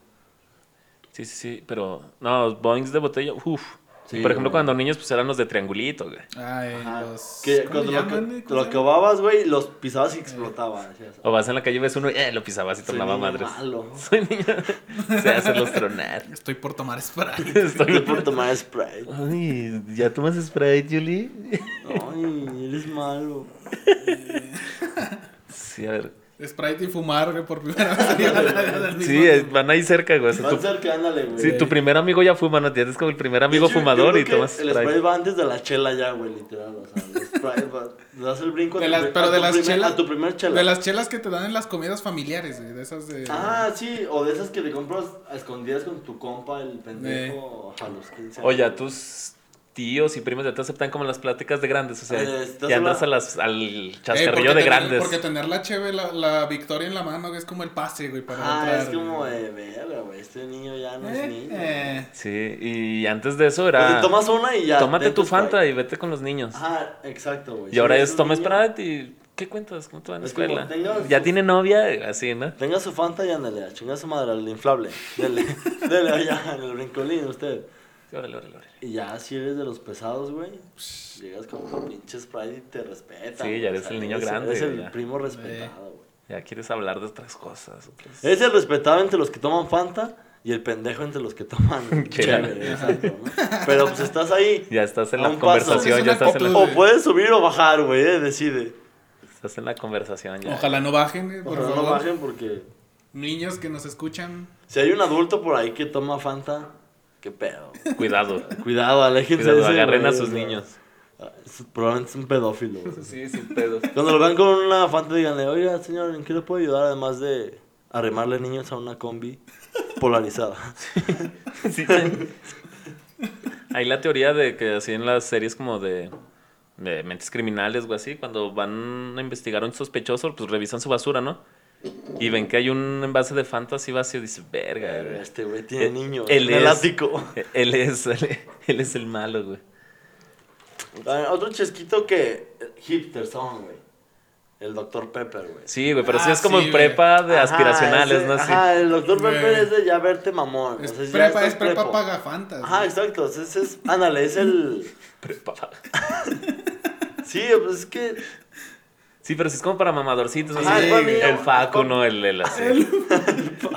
Sí, sí, sí. Pero, no, boings de botella, uff. Sí, Por ejemplo, güey. cuando niños, pues eran los de triangulito, güey. Ay, Ajá, los... que ¿cómo cuando lo, que- lo acababas, güey, los pisabas y explotaba. decías, O vas en la calle y ves uno y eh, lo pisabas y tornaba madres. malo. Soy niño. Se hacen los tronar. Estoy por tomar Sprite. Estoy por tomar Sprite. Ay, ¿ya tomas Sprite, Julie? Ay, eres malo. Sí, a ver. Sprite y fumar, güey, por primera vez. Sí, eh, van ahí cerca, güey. O sea, Vas tu, cerca, ándale, güey. sí, tu primer amigo ya fuma, ¿no? Tienes como el primer amigo hecho, fumador y tomas El Sprite. Sprite va antes de la chela ya, güey, literal. O sea, el Sprite va. Le das el brinco De tu las- pri- pero a de tu las primer- chelas- A tu primer chela. De las chelas que te dan en las comidas familiares, güey. De esas de... Ah, sí, o de esas que le compras a escondidas con tu compa, el pendejo, a los 15 años. Oye, a tus tíos y primos ya te aceptan como en las pláticas de grandes. O sea, Eh, ya andas a las, al Eh, chascarrillo de tener- grandes. Porque tener la cheve, la, la victoria en la mano, güey, es como el pase, güey, para Ah, entrar. es como de verga, güey. Este niño ya no es Eh, niño. eh. Sí, y antes de eso Pues era. te tomas una y ya. tómate tu. Fanta y vete con los niños. Ajá, exacto, güey. y ahora Si es toma Sprite y ¿qué cuentas? ¿Cómo te va en la escuela? ¿Ya tiene novia? Así, ¿no? Tenga su Fanta y ándale, a chingar a su madre, al inflable. Dele, dele allá en el brincolín usted. Órale, órale, órale. Y ya si eres de los pesados, güey, llegas con tu pinche Sprite y te respetan. Sí, ya eres el niño eres- grande, Eres el ya. primo respetado, güey. Ya quieres hablar de otras cosas. otras- Es el respetado entre los que toman Fanta y el pendejo entre los que toman chévere, exacto, ¿no? Pero pues estás ahí. Ya estás en la conversación, ya estás en la, actitud. O puedes subir o bajar, güey, eh, decide. estás en la conversación ya. Ojalá no bajen, eh, por Ojalá no favor. bajen porque Niños que nos escuchan. si hay un adulto por ahí que toma Fanta, qué pedo. Cuidado. Cuidado, aléjense Cuidado, de ese, agarren a güey, sus sea, niños. es- probablemente es un pedófilo. güey. Sí, sin pedos. Cuando lo vean con una Fanta, díganle, oiga, señor, ¿en qué le puedo ayudar? Además de arrimarle niños a una combi polarizada. Sí, sí. Hay la teoría de que así en las series como de, de mentes criminales o así, cuando van a investigar a un sospechoso, pues revisan su basura, ¿no? Y ven que hay un envase de fantasy vacío y dicen, verga, güey. Este güey tiene Eh, niños él es- ático. Él es, él, es el malo, güey. Ah, Otro chesquito que eh, hipster son, güey. El Dr. Pepper, güey. Sí, güey, pero sí Ah, es como sí, en güey. prepa de Ajá, aspiracionales, ese- ¿no? Sí. Ajá, el Dr. Güey. Pepper es de ya verte mamón. Es o sea, ya prepa, es prepa prepo. paga fantas. Ajá, exacto. Ese es, ándale, es el... Prepa. Sí, pues es que... Sí, pero sí es como para mamadorcitos. Ajá, así. es para niño. el Facu, ¿no? El, el así.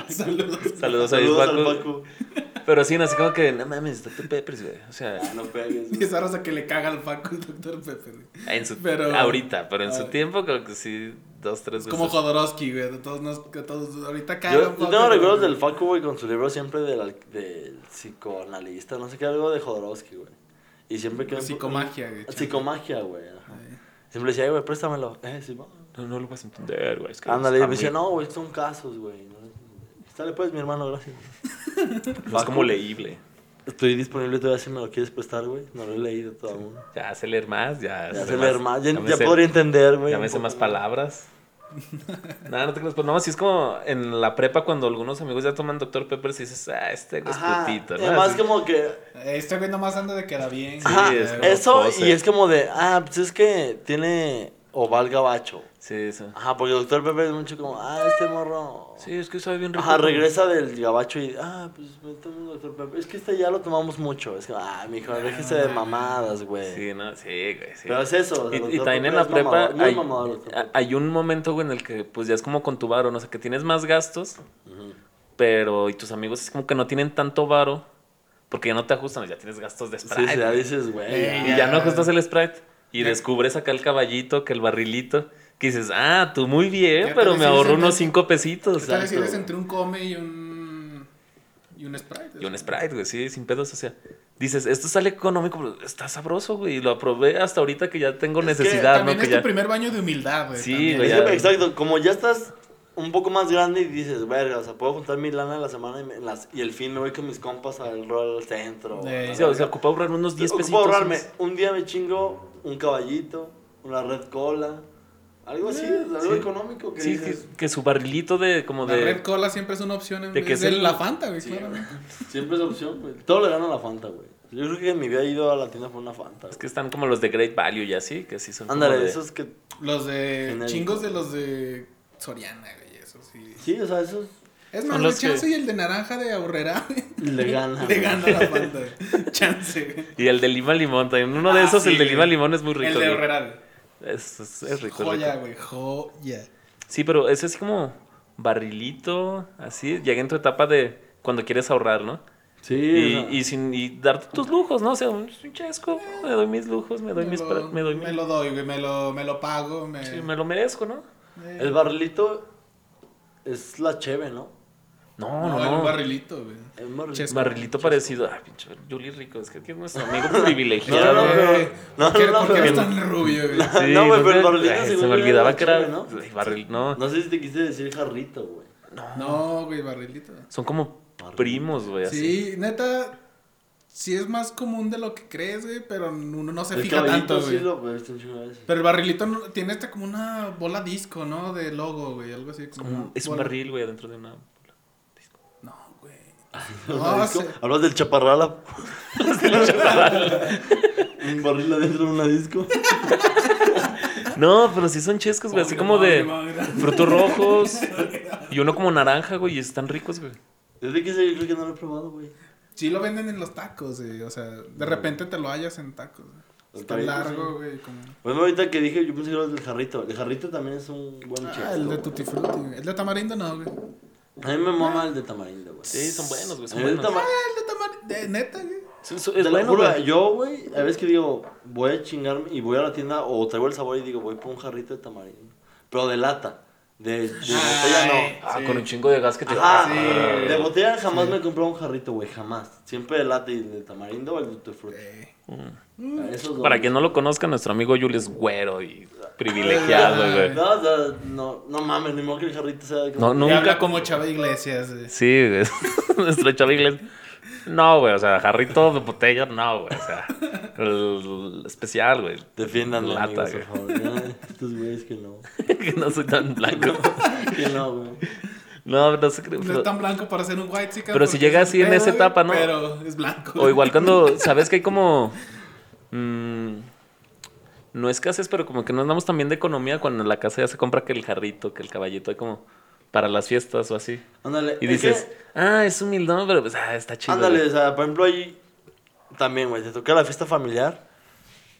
Saludos. Saludos, a Saludos Facu. al Facu. Pero sí, no, así como que, no mames, Dr. Peppers, güey. O sea, Ah, no pegues, Y güey. es ahora que le caga al Paco el Dr. Pepper. güey. en su, Pero- ahorita, pero en su Ah. tiempo creo que sí, dos, tres veces. Como Jodorowsky, güey. De todos nos, que todos ahorita caga. Yo, yo tengo recuerdos del Facu, güey, con su libro siempre del, al- del psicoanalista, no sé qué, algo de Jodorowsky, güey. Y siempre que... Psicomagia, güey. Psicomagia, güey. Siempre decía, "Ay, güey, préstamelo. Eh, sí. No, no lo vas a entender, güey. es que Ándale, y me decía, no, güey, son casos, güey. Sale pues, mi hermano, gracias. No es como leíble. Estoy disponible todavía si me lo quieres prestar, güey. No lo he leído todo aún. Ya sé leer más, ya, Ya sé leer más, ya, podría entender, güey. Ya me sé más palabras. Nada, no te creas, pues no, si es como en la prepa cuando algunos amigos ya toman Dr. Pepper, y dices, ah, este es Ajá, putito, ¿no? Además, Así- como que. Este güey nomás anda de queda bien. Ajá, es como eso, pose. y es como de, ah, pues es que tiene oval gabacho. Sí, eso. Ajá, porque el doctor Pepe es mucho como, ah, este morro. Sí, es que sabe bien rico. Ajá, regresa del gabacho y, ah, pues me tomo un doctor Pepe. Es que este ya lo tomamos mucho. Es que, ah, mijo, déjese de mamadas, güey. Sí, no, sí, güey, sí. Pero es eso. o sea, Y, el también en la prepa mamador, hay, mamador el hay un momento, güey, en el que pues ya es como con tu varo, no sé, que tienes más gastos, pero y tus amigos es como que no tienen tanto varo, porque ya no te ajustan, ya tienes gastos de Sprite. sí, ya dices, güey. Y ya no ajustas el Sprite. Y descubres acá el caballito, que el barrilito, que dices, ah, tú muy bien, pero me ahorro unos cinco pesitos. ¿Qué tal si eres entre un come y un. y un Sprite? Y un Sprite, güey, sí, sin pedos, o sea. Dices, esto sale económico, pero está sabroso, güey. Lo aprobé hasta ahorita que ya tengo Es que necesidad, ¿no? Que es ya... tu primer baño de humildad, güey. Sí, güey, Es exacto, como ya estás un poco más grande y dices, verga, o sea, puedo juntar mi lana en la semana y, las- y el fin me voy con mis compas al rol al centro. Eh, a la Sí, o sea, ocupa ahorrar unos 10 Ocupo pesitos. ahorrarme. Un día me chingo un caballito, una red cola, algo así, algo sí. económico que Sí, dices, que, que su barrilito de como La de... Red Cola siempre es una opción en de que vez es el- la Fanta, güey, Sí. Siempre es opción, güey. Todo le gana a la Fanta, güey. Yo creo que en mi vida he ido a la tienda por una Fanta. Es que están como los de Great Value y así, que sí son como Ándale, de- esos que... Los de. Genérico. chingos de los de Soriana, güey, eso sí. Sí, o sea, esos Es más, los güey, chance que- y el de naranja de Aurrera, güey, le ganan. le gana la Fanta. Chance, güey. Y el de lima limón también. Uno de Ah, esos, sí, el de lima limón es muy rico. El de güey. Es, es, es rico, Joya, güey, joya. Sí, pero ese es como barrilito, así. Llega en tu etapa de cuando quieres ahorrar, ¿no? Sí, Y, o sea, y sin y darte tus lujos, ¿no? O sea, un, chesco, me doy mis lujos, me doy mis... lo, Me doy me mi- lo doy, güey, me lo, me lo pago, me... sí, me lo merezco, ¿no? eh, el barrilito es la cheve, ¿no? No, no, no, no. barrilito, güey. El barrilito. Parecido. Ay, pinche Juli Rico, es que es nuestro amigo No, privilegiado. no, no, ¿Por qué, no, por qué eres tan rubio, güey? Sí, No, güey, pero el barrilito Se me olvidaba que era. ¿no? Barril, no. No sé si te quise decir jarrito, güey. No, güey, barrilito. Son como Barrilito. primos, güey, así. Sí, neta, sí es más común de lo que crees, güey, pero uno no se el fija tanto, sí güey. lo un. Pero el barrilito no- tiene este como una bola disco, ¿no? De logo, güey, algo así. Como Como- es un barril, güey, adentro de una. No, se- ¿Hablas del chaparrala? un barril adentro de una disco. No, pero sí son chescos, güey. Así como de frutos rojos. Y uno como naranja, güey. Y están ricos, güey. Desde que yo creo que no lo he probado, güey. Sí lo venden en los tacos, güey. O sea, de repente te lo hallas en tacos. güey. Está largo, sí. güey. Como... Bueno, ahorita que dije, yo pensé que era el del jarrito. El jarrito también es un buen Ah, chesco. el de. Tutti Frutti. güey. El de tamarindo no, güey. A mí me mama el de tamarindo, güey. Sí, son buenos, güey. Son El de buenos. tama- Ah, el de tamarindo. De neta, güey. Sí, so- Te Es lo bueno, juro, güey. Yo, güey, a veces que digo, voy a chingarme y voy a la tienda o traigo el sabor y digo, voy por un jarrito de tamarindo. Pero de lata. De, de botella no. Ah, Sí. con un chingo de gas que te... Ajá, Sí. de botella jamás me he comprado un jarrito, güey, jamás. Siempre de lata y de tamarindo o el. Eh, Esos dos. Para quien no lo conozca, nuestro amigo Julio es güero y privilegiado, güey. No, o sea, no, no mames, ni modo que el jarrito sea como... No, y Nunca habla como Chava Iglesias, güey. Sí, güey. Nuestro chavo inglés. No, güey, o sea, jarrito de botella, no, güey. O sea, el especial, güey. Defiendan Lata, güey. por favor. Ya, Estos güeyes que no. que no soy tan blanco. Que no, güey. No, no sé. No pero- es tan blanco para ser un white chica. Pero si llega así en esa etapa, ¿no? Pero es blanco. O igual cuando, ¿sabes que hay como... mm, no escasez, pero como que no andamos también de economía cuando en la casa ya se compra que el jarrito, que el caballito, hay como para las fiestas o así. Ándale. Y es dices, que- ah, es humildón, pero pues, ah, está chido. Ándale, güey". o sea, por ejemplo, ahí también, güey, te toca la fiesta familiar.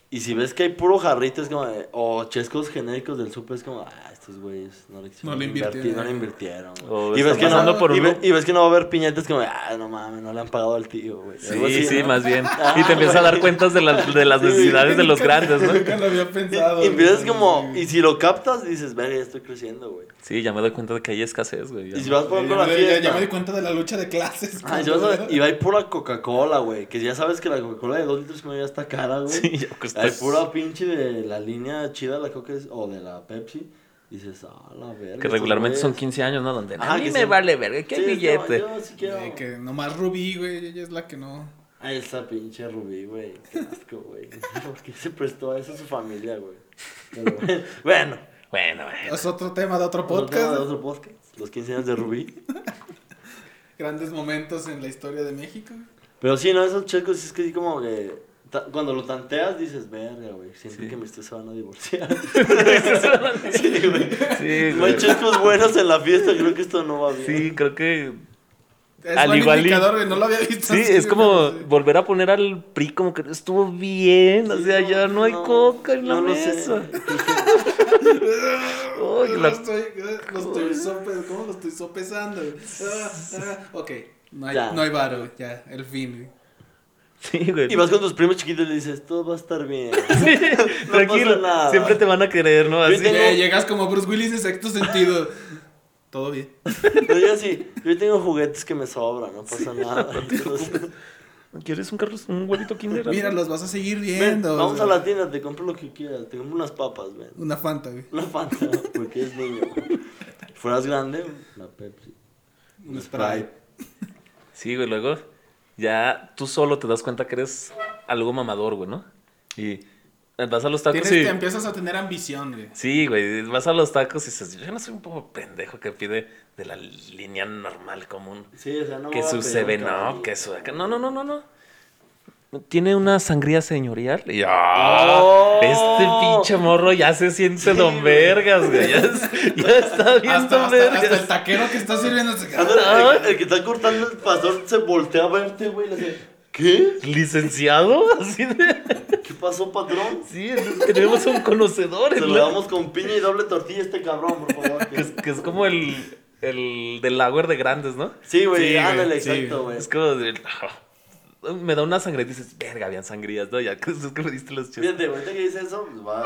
Y si ves que hay puro jarrito, es como, de- o chescos genéricos del súper, es como, ah, estos güeyes no le, No le invertir- invirtieron. No le invirtieron. güey. O Y ves, que no, por y, uno- ve- y ves que no va a haber piñatas, como, ah, no mames, no le han pagado al tío, güey. Sí, así, sí, ¿no? más bien. Ah, Y te empiezas a dar cuentas de las, de las Sí. necesidades de los grandes, ¿no? Nunca lo había pensado. Y, y empiezas como, y si lo captas, dices, verga, ya estoy creciendo, güey. Sí, ya me doy cuenta de que hay escasez, güey. ya. Y si vas, por la ya- ya fiesta. me di cuenta de la lucha de clases. Ah, y, va a ir pura Coca-Cola, güey. Que ya sabes que la Coca-Cola de 2 litros como ya está cara, güey. Sí, ya Hay pura pinche de la línea chida de la Coca o de la Pepsi. Dices, ah, la verga. Que regularmente son güeyes". 15 años, ¿no? Donde Ajá, a mí me son- vale verga, que Sí, hay es billete. como, yo sí quiero. Eh, que nomás Rubí, güey, ella es la que no. Ay, esa pinche Rubí, güey. Qué asco, güey. ¿Por qué se prestó a eso su familia, güey? Pero, bueno, bueno. Bueno, bueno. Es otro tema de otro otro tema podcast. de otro podcast. Los 15 años de Rubí. Grandes momentos en la historia de México. Pero sí, no, esos chescos sí es que sí como que... Cuando lo tanteas dices, verga, güey. Siento Sí. que mis tíos se van a divorciar. sí, güey. Sí, No hay chescos buenos en la fiesta. Creo que esto no va bien. Sí, creo que Es Al igual indicador, no lo había visto. Sí, así, es como sí. volver a poner al PRI como que estuvo bien, o sea, ya no hay coca en la no mesa. Lo Ay, la- estoy, lo estoy sope- ¿Cómo lo estoy sopesando? Ah, ah, ok, no hay, Ya. no hay varo, ya, el fin. güey. Sí, güey. Y vas con tus primos chiquitos y le dices, todo va a estar bien. No Tranquilo, pasa nada. siempre te van a querer, ¿no? Yo Así. tengo- Ya Llegas como Bruce Willis en sexto sentido. Todo bien. Pero yo sí, yo tengo juguetes que me sobran, no pasa nada. Entonces, ¿Quieres un Carlos, un huevito Kinder? Mira, los vas a seguir ven, viendo. vamos a la tienda, te compro lo que quieras. Te compro unas papas, ven. Una Fanta, güey. Una Fanta, porque es niño. Si fueras grande, una Pepsi. Un Sprite. Sí, güey, luego ya tú solo te das cuenta que eres algo mamador, güey, ¿no? Y vas a los tacos Tienes, y... te empiezas a tener ambición, güey. Sí, güey, vas a los tacos y dices, yo no soy un poco pendejo que pide de la línea normal común. Sí, o sea, no que su pedir un Seven Up, caballito. que su... No, no, no, no, no. Tiene una sangría señorial. Y yo, Oh. este pinche morro ya se siente don vergas, güey. Ya, es- ya está bien Hasta, don hasta, vergas. hasta el taquero que está sirviendo Ándale, El, que está cortando el pastor se voltea a verte, güey, ¿qué? ¿Licenciado? Así de... ¿Qué pasó, patrón? Sí, tenemos un conocedor. Se lo damos con piña y doble tortilla a este cabrón, por favor. que, es, que es como el, el del lager de grandes, ¿no? Sí, güey, Sí, ándale, exacto, güey. Es como de... Me da una sangre y dices, verga, habían sangrías, ¿no? Ya que es que me diste los chistes. Fíjate, ahorita que dices eso, pues va.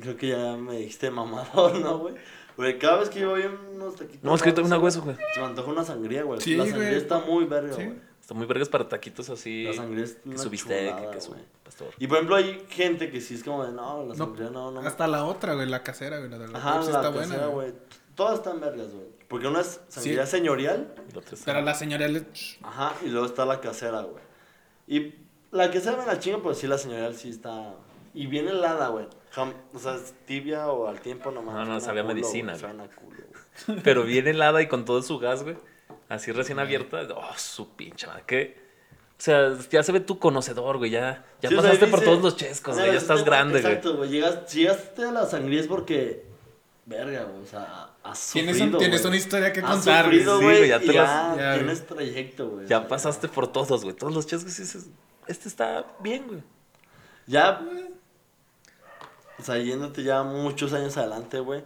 Creo que ya me dijiste mamador, ¿no, güey? Güey, cada vez que yo voy a unos taquitos. No, es que yo tengo una raros, hueso, güey. Se me antoja una sangría, güey. Sí, la sangría güey. está muy verga, Sí. güey. Está muy vergas para taquitos así. La sangría es Que una su bistec, chulada, que pastor. Y por ejemplo, hay gente que sí es como de, no, la sangría no, no. Hasta la otra, güey, la casera, güey. La de la Ajá, Pepsi la está casera, buena, güey. güey. Todas están vergas, güey. Porque una es sangría Sí. señorial, la es- Pero la señora le... ajá, y luego está la casera, güey. Y la casera me la chinga, pero sí la señorial sí está. Y bien helada, güey. O sea, es tibia o al tiempo nomás. No, no, sabía culo, medicina, güey, güey. suena culo, güey. Pero bien helada y con todo su gas, güey. Así recién abierta. Oh, su pinche madre. Que O sea, ya se ve tu conocedor, güey. Ya, ya Sí, o sea, pasaste por todos los chescos, güey. Ya es estás grande, güey. Exacto, güey. Llegaste a la sangría es porque. Verga, güey. O sea, has Tienes, sufrido. un- tienes güey. una historia que Has contar, güey. sufrido, Sí, güey. güey, ya te ya, las- ya, tienes trayecto, güey. Ya pasaste por todos, güey. Todos los chescos y dices, este está bien, güey. Ya. O sea, yéndote ya muchos años adelante, güey.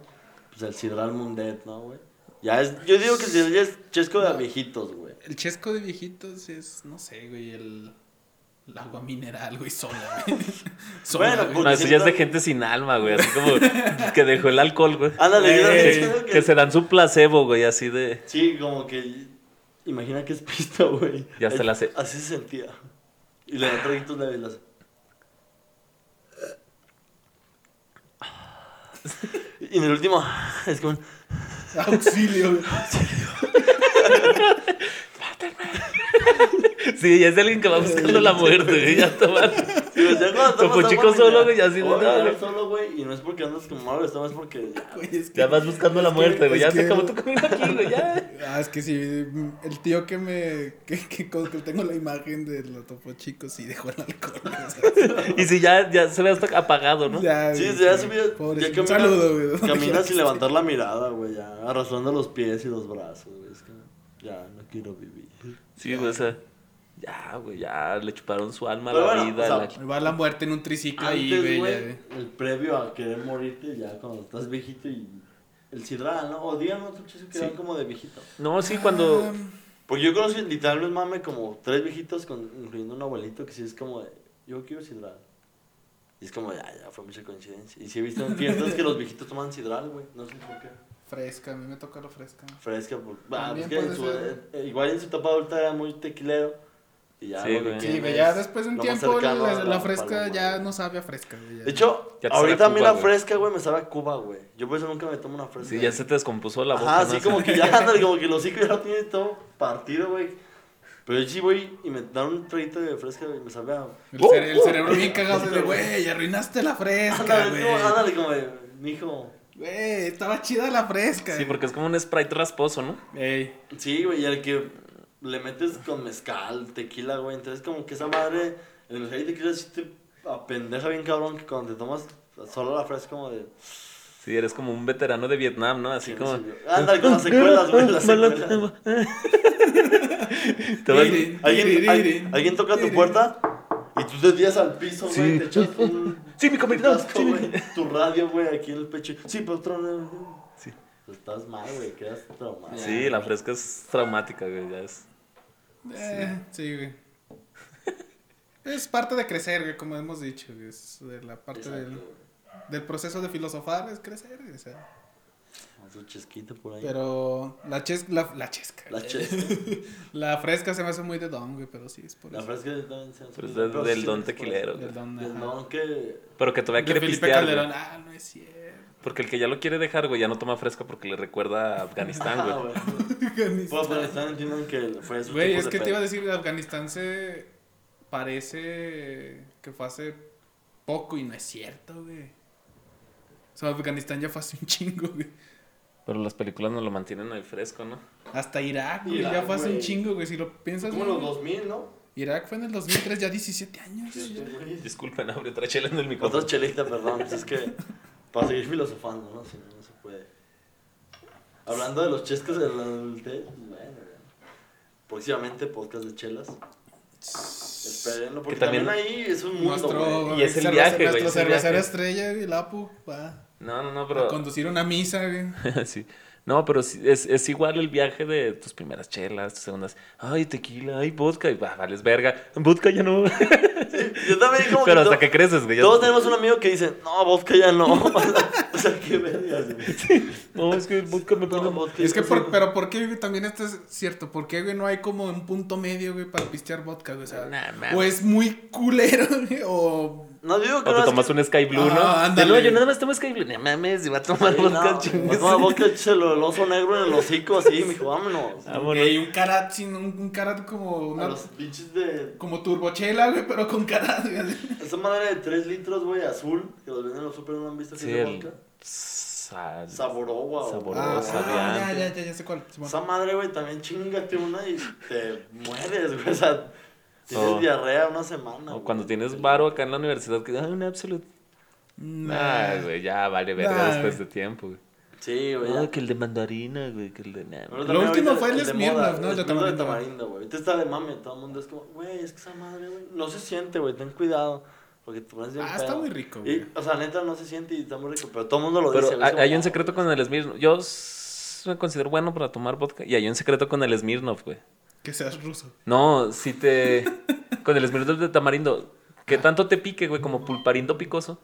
Pues el Sidral Mundet, ¿no, güey? Ya es. Yo digo que el Sidral ya es chesco de viejitos, güey. El chesco de viejitos es, no sé, güey, el, el agua mineral, güey, sola, güey. Sola, Bueno, güey. No, eso ya es de gente sin alma, güey. Así como que dejó el alcohol, güey. Ándale, Ey, siento Que se dan su placebo, güey, así de... Sí, como que. Imagina que es pisto, güey. Ya se la sé. Así se sentía. Y le da traguitos leves. las- Y en el último. Es como. Auxilio, güey. Sí, ya es alguien que va buscando la muerte, güey. Ya. Sí, sea, cuando Topo Chico solo, güey, así no, eres güey. solo, güey. Y no es porque andas como malo, esto es porque. ya, Güey, es que- Ya vas buscando la muerte, güey. Ya se acabó tu camino aquí, güey. Ya. Ah, es que sí, el tío que me. que, que, tengo la imagen de los topo chicos y dejó el alcohol. Y si ya, ya se ve hasta apagado, ¿no? ya, Sí, güey, ya subió. Pobre, Ya un caminas, saludo, güey. que sin levantar la mirada, güey. Ya arrastrando los pies y los brazos, güey. Es que ya no quiero vivir. Sí, güey, o sea... Ya, güey, ya le chuparon su alma a Pero la bueno, vida. o sea, la- Me va la muerte en un triciclo ahí, Antes, güey. güey, ya, güey. el previo a querer morirte, ya cuando estás viejito y el sidral, ¿no? O díganme otro chiste que Sí. eran como de viejito. No, sí, cuando... Ah, Porque yo conocí literalmente mame como tres viejitos, con, incluyendo un abuelito, que sí es como de, yo quiero sidral. Y es como, ya, ya, fue mucha coincidencia. Y sí he visto en fiestas que los viejitos toman sidral, güey. No sé por qué. Fresca, a mí me toca la fresca. Fresca, por... ah, También es que en puede su- ser. eh, igual en su etapa adulta era muy tequilero. Y ya, Sí, lo güey. Sí, ya después de un lo tiempo cercano la, fresca paloma, ya güey. no sabe a fresca, güey. ya. De hecho, ahorita a mí la fresca, güey, me sabe a Cuba, güey. Yo por eso nunca me tomo una fresca. Sí, ya se te descompuso la boca. Ajá, ¿no? así como que ya, ándale, como que el hocico ya lo tiene todo partido, güey. Pero yo sí voy y me dan un traguito de fresca y me sabe a... El, cere- el cerebro bien cagado de, güey, arruinaste la fresca, Ándale, güey. como, ándale, como de, mijo. Güey, estaba chida la fresca. Sí, porque es como un sprite rasposo, ¿no? Ey, Sí, güey, y al que le metes con mezcal, tequila, güey. Entonces, como que esa madre, el mezcal y tequila sí te apendeja bien cabrón que cuando te tomas solo la fresca, como de. Sí, eres como un veterano de Vietnam, ¿no? Así ¿quién como... Ándale, con las secuelas, güey, las secuelas. ¿Alguien, alguien, alguien toca tu puerta tú te tiras al piso, güey, Sí. te echas un. Sí, mi casco, Sí, mi- güey, tu radio, güey, aquí en el pecho. Sí, patrón. Sí. Estás mal, güey, quedas traumado. Sí, la fresca es traumática, güey. Ya es... eh, sí, güey. Es parte de crecer, güey, como hemos dicho, güey. Es de la parte Exacto, del, del proceso de filosofar, es crecer, güey. O sea, Chesquito por ahí. pero la ches, la, la chesca. La chesca. La fresca se me hace muy de don, güey, pero sí, es por La eso. fresca también se hace Pero es muy- de- del don tequilero. Del don, Del don que. Pero que todavía De quiere Felipe pistear. Calderón, ah, no es cierto. Porque el que ya lo quiere dejar, güey, ya no toma fresca porque le recuerda a Afganistán, Ah, güey. güey. Pues Afganistán entiendan que fue su Güey, es de que te iba a decir, Afganistán se parece que fue hace poco y no es cierto, güey. O sea, Afganistán ya fue hace un chingo, güey. Pero las películas no lo mantienen ahí fresco, ¿no? Hasta Irak, güey, Irak, ya fue hace un güey. chingo, güey. Si lo piensas, Como güey, los 2000, ¿no? Irak fue en el 2003, ya 17 años. güey, ya. Disculpen, abre otra chela en el micrófono. Otra chelita, perdón. pues es que para seguir filosofando, ¿no? Si no, no se puede. Hablando de los chescos de la adultez, bueno, próximamente podcast de chelas. Espérenlo, porque Que también- también, ahí es un mundo, Nuestro, güey. Y es el viaje, güey, Nuestro es el cervecero estrella, güey, Lapu, va No, no, no, a pero... conducir una misa, güey. sí. No, pero sí, es, es igual el viaje de tus primeras chelas, tus segundas. Ay, tequila, ay, vodka. Y va, vales verga. Vodka ya no. Yo también como pero que hasta que creces, güey. Todos tenemos un amigo que dice, no, vodka ya no. o sea, qué vergas, güey. No, es que el vodka me pone... No, vodka Es que, por, sí. pero ¿por qué, güey? También esto es cierto. ¿Por qué, güey, no hay como un punto medio, güey, para pistear vodka, güey? O sea, Nah, man. o es muy culero, güey, o... No digo que O te tomas que- un Sky Blue, ¿no? Ah, De ándale. no, yo nada más tomo Sky Blue. No mames, iba a tomar Sí, vodka, no, chingues. toma vodka, échalo el oso negro en el hocico así, mijo, vámonos. Vámonos. Y un carat sin un, un carat como A una... los pinches de... Como turbochela, güey, pero con carat, güey. Esa madre de 3 litros, güey, azul, que los venden en los super, ¿no han visto así Sí, de el... vodka? Sal... Saboroba, o- Saboroba. Ah, Sabian. ya, ya, ya, ya sé cuál. Esa madre, güey, también chingate una y te mueres, güey. O sea, Tienes O- diarrea una semana. O güey. cuando tienes varo acá en la universidad, que, ah, un absolute. Nah. Ah, güey, ya vale verga Nah. después de tiempo, güey. Sí, güey. No, que el de mandarina, güey, que el de... nah, Pero Lo último fue el de Smirnoff, ¿no? El de El de tamarindo. tamarindo, güey. Ahorita está de mame, todo el mundo es como, güey, es que esa madre, güey, no se siente, güey, ten cuidado. Porque te pones bien Ah, está pedo. muy rico, Y, güey. o sea, neta, no se siente y está muy rico, pero todo el mundo lo Pero dice. güey, hay, hay un "No, secreto con el Smirnoff. Yo me considero bueno para tomar vodka. Y hay un secreto con el Smirnoff, güey. Que seas ruso. No, si te... con el Smirnoff de tamarindo. Que tanto te pique, güey, como pulparindo picoso.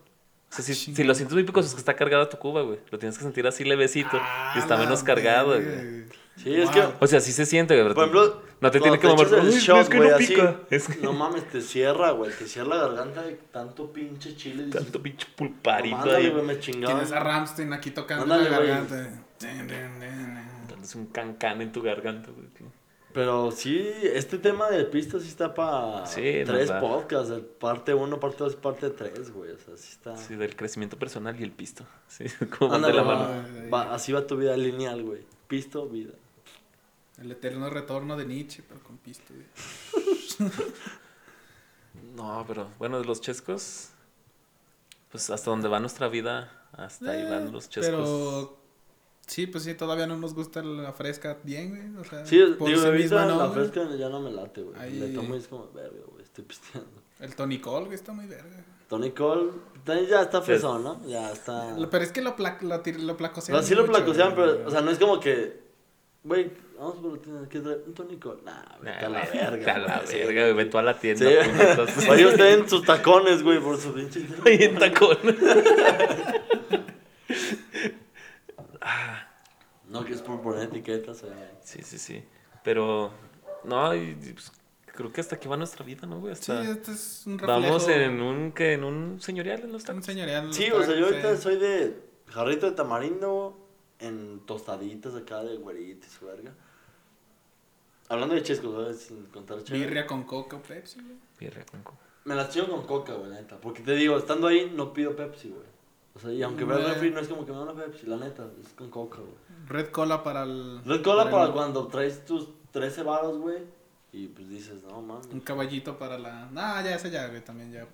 O sea, si, si lo sientes muy picoso es que está cargada tu cuba, güey. Lo tienes que sentir así levecito. Ah, y está menos cargado, güey. Sí, es que, O sea, sí se siente, güey. por ejemplo, no te tiene que mover. el "Ay, shot, es que güey, no así, pica. Es que No mames, te cierra, güey, te cierra la garganta de tanto pinche chile. dices, tanto pinche "No, pulparito ándale, ahí. güey, me chingaba. Tienes a Ramstein aquí tocando la garganta. Dándose un cancán en tu garganta, güey. Pero sí, este tema de pistas sí está para Sí, tres podcasts, el parte 1, parte 2, parte 3, güey. O sea, sí está. Sí, del crecimiento personal y el pisto. Sí, como van de Ándale, la va, mano. va, así va tu vida lineal, güey. Pisto, vida. El eterno retorno de Nietzsche, pero con pisto, güey. No, pero bueno, de los chescos, pues hasta donde va nuestra vida, hasta ahí van los chescos. Pero sí, pues sí, todavía no nos gusta la fresca bien, güey. O sea, Sí, por digo, sí misma no, la güey. fresca ya no me late, güey. Ahí- Le tomo y es como, verga, güey, estoy pisteando. El Tony Cole, güey, está muy verga. Tony Cole, también ya está fresón, ¿no? Ya está. Pero es que lo, pla lo, lo placosean. No, sí lo placosean, güey. pero, o sea, no es como que, güey, vamos por la tienda, ¿qué trae? Un Tony Cole. Nah, vete a la verga. vete a la güey, verga, güey, ve tú a la tienda. Sí. puñetas. Vaya usted en sus tacones, güey, por su pinche. Ahí en tacón. No, que es por poner etiquetas, eh. Sí, sí, sí. Pero, no, y, pues, creo que hasta aquí va nuestra vida, ¿no, güey? Sí, este es un reflejo. vamos en un, que en un señorial en los Está un tacos. señorial. Sí, o sea, yo ahorita soy de jarrito de tamarindo en tostaditas acá de güeritos y su verga. Hablando de chescos, ¿sabes? Sin contar chévere. Birria con coca o Pepsi, güey. Birria con coca. Me las chingo con coca, güey, la neta. Porque te digo, estando ahí no pido Pepsi, güey. O sea, y aunque vea el refri, no es como que me da una Pepsi, la neta, es con coca, güey. Red Cola para el... Red Cola para el- cuando traes tus 13 varos, güey. Y pues dices, no mames. Un caballito para la... Nah, ya, ese ya, güey, también ya.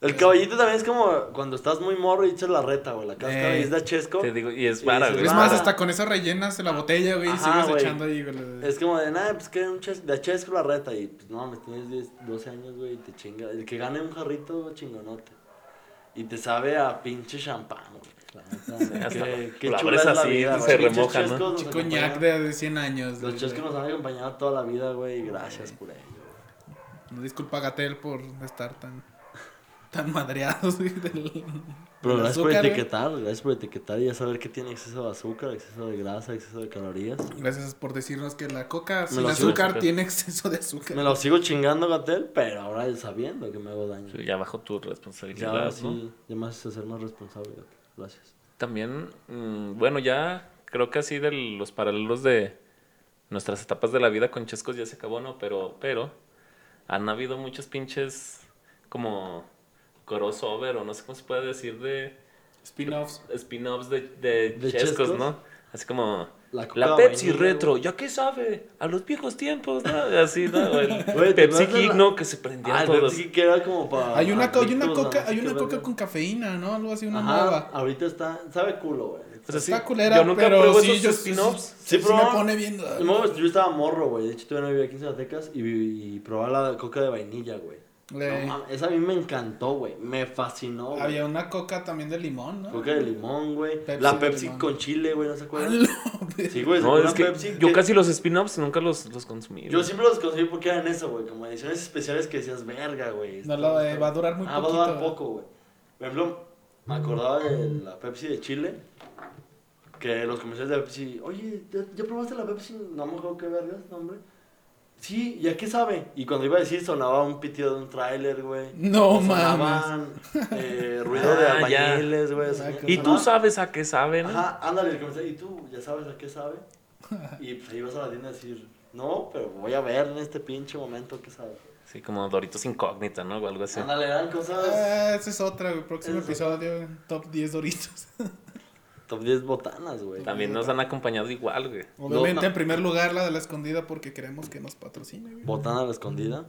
El caballito también es como cuando estás muy morro y echas la reta, güey. La cáscara Eh. y es de chesco. Te digo, y es dices, güey. Es Ah. más, hasta con eso rellenas la botella, güey, y sigues güey. echando ahí, güey. Es como de, nada, pues que un ches de chesco la reta. Y pues no mames, tienes 10, 12 años, güey, y te chinga. El que gane un jarrito, chingonote. Y te sabe a pinche champán, güey. La neta, hasta qué, qué chula es la así, vida, se güey. Remoja, ¿no? Chico acompañan- ñac de, de 100 años. Los chescos nos han acompañado toda la vida, güey, y gracias por ello. No disculpa Gatel por estar tan... Tan madreados, güey, del... Pero gracias por güey. etiquetar, gracias por etiquetar y ya saber que tiene exceso de azúcar, exceso de grasa, exceso de calorías. Gracias por decirnos que la coca sin azúcar azúcar. tiene exceso de azúcar. Me lo sigo chingando, Gatel, pero ahora sabiendo que me hago daño. Sí, Ya bajo tu Ya, responsabilidad, ahora ¿no? sí, ya me haces ser más responsable, Gatel. Gracias. También, mm, bueno, ya creo que así de los paralelos de nuestras etapas de la vida con Chescos ya se acabó, ¿no? Pero, pero han habido muchos pinches como crossover o no sé cómo se puede decir de Spin-offs. spin-offs de, de, ¿De Chescos, Chescos? ¿no? Así como La Pepsi vainilla, retro. ¿ya qué sabe? A los viejos tiempos, ¿no? Así, ¿no? O El Güey, ¿te Pepsi la- ¿no? Que se prendían Ah, todos. Pepsi que era como para. Hay una, co- hay una coca, no hay una coca con cafeína, ¿no? Algo así, una Ajá, nueva. ahorita está. Sabe culo, güey. O sea, sí, Está culera, yo nunca pero pruebo sí, esos yo- spin-offs. Sí, Sí, sí pero- me pone viendo. No, yo estaba morro, güey. De hecho, todavía no vivía aquí en Zacatecas y, y probaba la coca de vainilla, güey. Le- No mames, esa a mí me encantó, güey. Me fascinó, güey. Había una coca también de limón, ¿no? Coca de limón, güey. Pepsi La Pepsi limón. con chile, güey, ¿no se acuerdan? Sí, güey, No, es que Pepsi yo que- casi los spin-offs nunca los, los consumí. Yo güey. siempre los conseguí porque eran eso, güey. Como ediciones especiales que decías, verga, güey. No, lo, eh, va a durar muy Ah, va a durar poco, güey. Por ejemplo, me acordaba de la Pepsi de Chile. Que los comerciales de Pepsi, oye, ¿ya, ya probaste la Pepsi? No me acuerdo qué vergas, no, Sí, ¿ya qué sabe? Y cuando iba a decir sonaba un pitido de un tráiler, güey. No sonaban, eh, ruido de Ah, albañiles, güey. Ah, sonaba- Y tú sabes a qué sabe, ¿no? Ajá, ándale, el comercial, ¿y tú ya sabes a qué sabe? Y pues ahí vas a la tienda a decir, no, pero voy a ver en este pinche momento qué sabe. Sí, como Doritos Incógnita, ¿no? O algo así. Ándale, eran cosas... Ah, esa es otra, güey. Próximo episodio, top 10 doritos. Top 10 botanas, güey. También nos han acompañado igual, güey. Obviamente, no. en primer lugar, la de la escondida porque queremos que nos patrocine, güey. Botana a la escondida.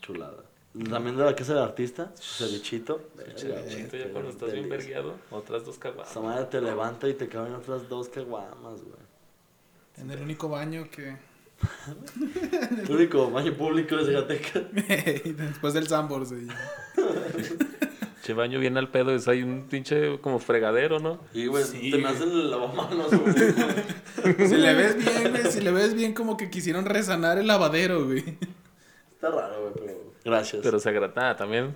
Chulada. También de la casa del artista, cevichito. Chito, ya cuando estás bien vergueado, otras dos caguamas. Esa madre te levanta y te caben otras dos caguamas, güey. En el único baño que. El único baño público de Zacatecas. Después del Sambors. güey. Che baño bien al pedo, es ahí un pinche como fregadero, ¿no? Y, güey, Sí, te hacen el lavamanos, güey. Si le ves bien, güey, si le ves bien, como que quisieron resanar el lavadero, güey. Está raro, güey, pero... Gracias. Pero se agrata también.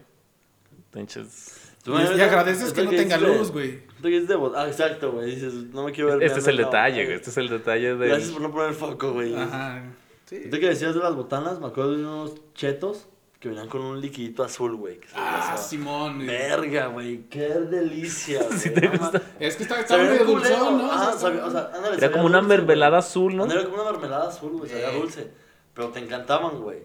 Pinches. Tú Y, agradeces que no tenga luz, güey. esto que es de bot- Ah, exacto, güey. Dices, no me quiero ver. Este es el detalle, güey. Este es el detalle de. Gracias por no poner foco, güey. Ajá. Sí. Que decías de las botanas, me acuerdo de unos chetos que venían con un liquidito azul, güey. Ah. Simón. Verga, güey. Qué delicia, güey. Sí te gusta. Es que está, está Sabía medio culero. dulzón, ¿no? Ah, sabía- o sea, ándale, Era como una dulce, mermelada azul, ¿no? Era como una mermelada azul, güey. Sabía dulce. Pero te encantaban, güey.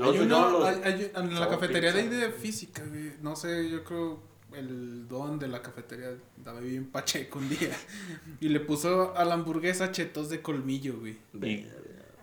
Hay uno, los- hay- hay- en la cafetería de ahí pizza. de física, güey. No sé, yo creo el don de la cafetería estaba bien pacheco un día. Y le puso a la hamburguesa chetos de colmillo, güey.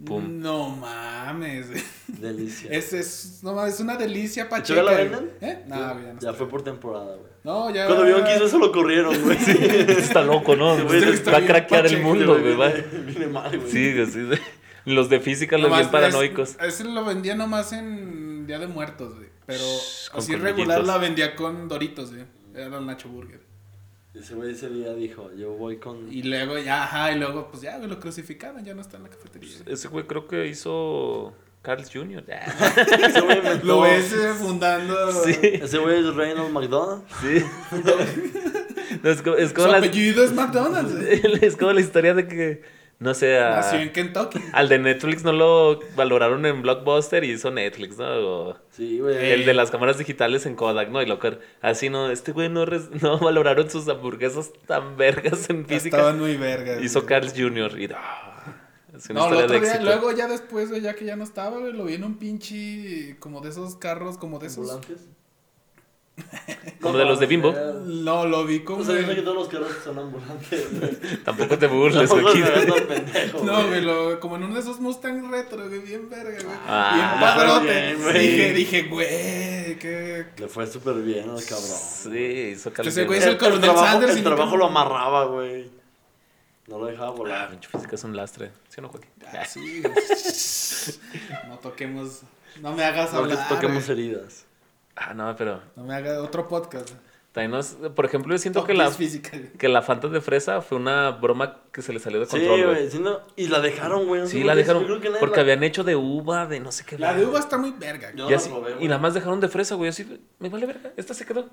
Pum. No mames. Delicia. Es, es, no mames, es una delicia ¿Ya pacheca. la güey. venden? ¿Eh? No, ya, ya no ya fue por temporada, güey. No, ya. Cuando vieron que hizo eso lo corrieron, güey. Sí. Está loco, ¿no? Sí, güey, está Va a craquear el mundo, güey. Viene, viene mal, güey. Sí, güey, sí. de- Los de física, los Nomás bien paranoicos. es- Ese lo vendía nomás en Día de Muertos, güey. Pero Shh, así regular la vendía con Doritos, güey. Era el Nacho Burger. Ese güey ese día dijo, yo voy con... Y luego ya, ajá, y luego pues ya, güey, lo crucificaron, ya no está en la cafetería. Ese güey creo que hizo Carl's Jr. Ese güey inventó... Lo ves eh, fundando. Sí, Ese güey es Reynolds McDonald. sí. No, es como, es Su como la, apellido es McDonald's. güey. es como la historia de que, no sé, a- Nació en Kentucky. al de Netflix no lo valoraron en Blockbuster y hizo Netflix, ¿no? O Sí, güey. el de las cámaras digitales en Kodak, ¿no? Y lo que- así, ¿no? Este güey no, res- no valoraron sus hamburguesas tan vergas en física. Estaban muy vergas. Hizo güey. Carl's Jr. y... ah, es una No, el historia de otro día, luego ya después, güey, ya que ya no estaba, güey, lo vi en un pinche, como de esos carros, como de esos. ¿Ambulantes? Como de los de Bimbo. No, lo vi como. No sabía que todos los carros son ambulantes, güey. Tampoco te burles, Tampoco aquí. tan pendejo, No, güey. güey, lo- como en uno de esos Mustang retro, güey, bien verga, güey. Ah, bien padrote. bien, güey. dije, dije, güey, qué. Le fue súper bien al cabrón. Sí, hizo Ese güey es el coronel trabajo, Sanders el y trabajo nunca- lo amarraba, güey. No lo dejaba Ah, volar. pinche física es un lastre. ¿Sí o no, Joaquín? Ah, sí, güey. No toquemos. No me hagas No que hablar. toquemos güey. heridas. Ah, no, pero... No me hagas otro podcast. También nos- por ejemplo, yo siento que la, física. güey. que la Fanta de fresa fue una broma que se le salió de control, güey. güey. sí, no- Y la dejaron, güey. no Sí, la dejaron porque la- habían hecho de uva, de no sé qué. La de uva está muy verga. güey. Yo Y, no la así- probé, y güey. nada más dejaron de fresa, güey. Así, me vale verga. Esta se quedó.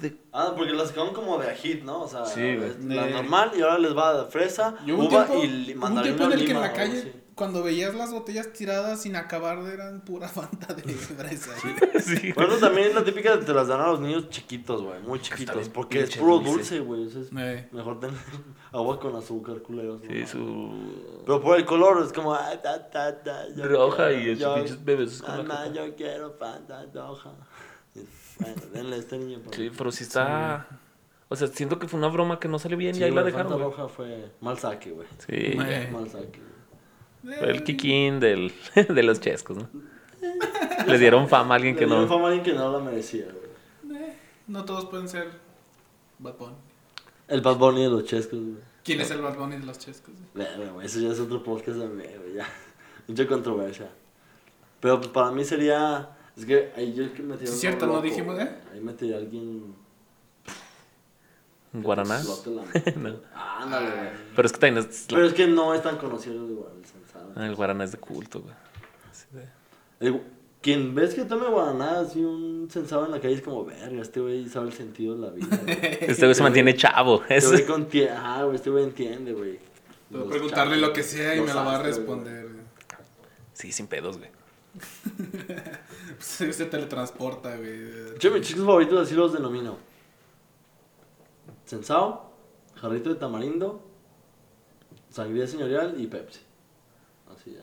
De- Ah, porque la sacaron como de ajit, ¿no? O sea, Sí, la De- normal y ahora les va de fresa, Y hubo un uva tiempo, y hubo un mandarina tiempo en el que en la calle, así. cuando veías las botellas tiradas sin acabar, eran pura fanta de fresa. sí. Bueno, también es la típica de te las dan a los niños chiquitos, güey, muy chiquitos, porque es puro dulce. güey, es Eh. mejor tener agua con azúcar, culeros. Sí, ¿no? su Pero por el color es como ah, ta, ta, ta, yo roja quiero, y esos yo- pinches bebés Mamá, yo quiero fanta roja. Bueno, denle a este niño. por Sí, pero sí está... O sea, siento que fue una broma que no salió bien Sí, y ahí la dejaron, güey. roja fue mal saque, güey. Sí. Mal saque. Fue el kikín del, de los chescos, ¿no? Le dieron fama a alguien que Le dieron no... fama a alguien que no la merecía, güey. No todos pueden ser Bad Bunny. El Bad Bunny de los chescos, güey. ¿Quién es el Bad Bunny de los chescos? güey? Eso ya es otro podcast güey, ya. Mucha controversia. Pero pues para mí sería... Es que ahí yo es que Sí, uno cierto, no dijimos. ¿eh? Ahí metería a alguien... Guaraná. explote la- No. Ándale, güey. Pero es que también es... Pero es que no es tan conocido igual el sensado. Ah, el guaraná es de culto, güey. Así de- El- Quien ves que tome guaraná así un sensado en la calle es como, verga, este güey sabe el sentido de la vida. güey". Este güey se mantiene chavo. Este Es... güey Ajá, güey, este güey entiende, güey. Puedo preguntarle chavos, lo que sea y me la va a responder. güey. Sí, sin pedos, güey. Pues, se teletransporta, güey. Yo mis chicos favoritos así los denomino. Sensao, jarrito de tamarindo, sangría señorial y Pepsi. Así ya.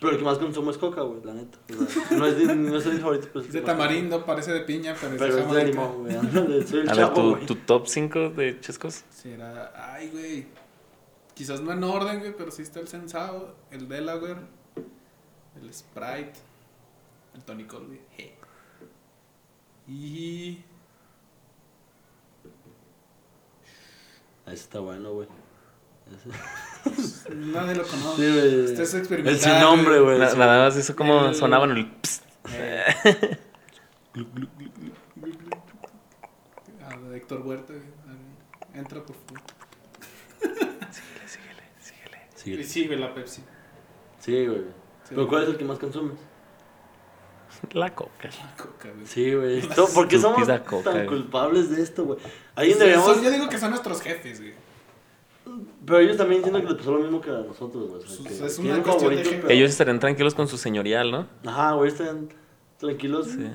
Pero el que más consumo es coca, güey, la neta. O sea, no es de, no es de mis favoritos, pero Es de tamarindo, parece de piña, pero es Pero de es de Jamaica. limón, güey. ándale, Soy el A ver, tu, top 5 de chescos. Sí, era. Ay, güey. Quizás no en orden, güey, pero sí está el Sensao, el Delaware, el Sprite. El tonicol, güey. Je. Y. Ese está bueno, güey. Nadie lo conoce. Sí, güey. Este es El experimental. sin nombre, güey. Na- Nada más eso como El- sonaban el psst. Eh. Ah, de Héctor Huerta. güey. Entra, por favor. Sí, Y sí, güey, la Pepsi. sí, güey. Sí. ¿Pero cuál es el que más consumes? La coca. La coca, güey. Sí, güey. Esto- ¿Por qué somos coca, tan güey. culpables de esto, güey? Sí, deberíamos... son- yo digo que son nuestros jefes, güey. Pero ellos también entienden que les pasó lo mismo que a nosotros, güey. O sea, Pues que es una cuestión de favorito, género. pero- Ellos estarían tranquilos con su señorial, ¿no? Ajá, güey, están tranquilos. Sí.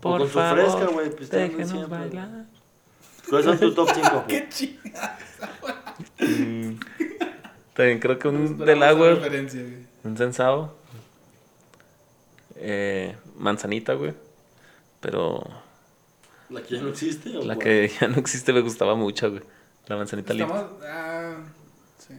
Por con su favor, fresca, güey, pisteando déjenos bailar. ¿Cuáles son tu top 5? ¡Qué chingada! Mm, También creo que un del agua, referencia, güey. Un sensado. Eh, manzanita, güey. Pero ¿La que ya no existe? o la cuál? que ya no existe me gustaba mucho, güey. La manzanita. Estamos. Ah, sí.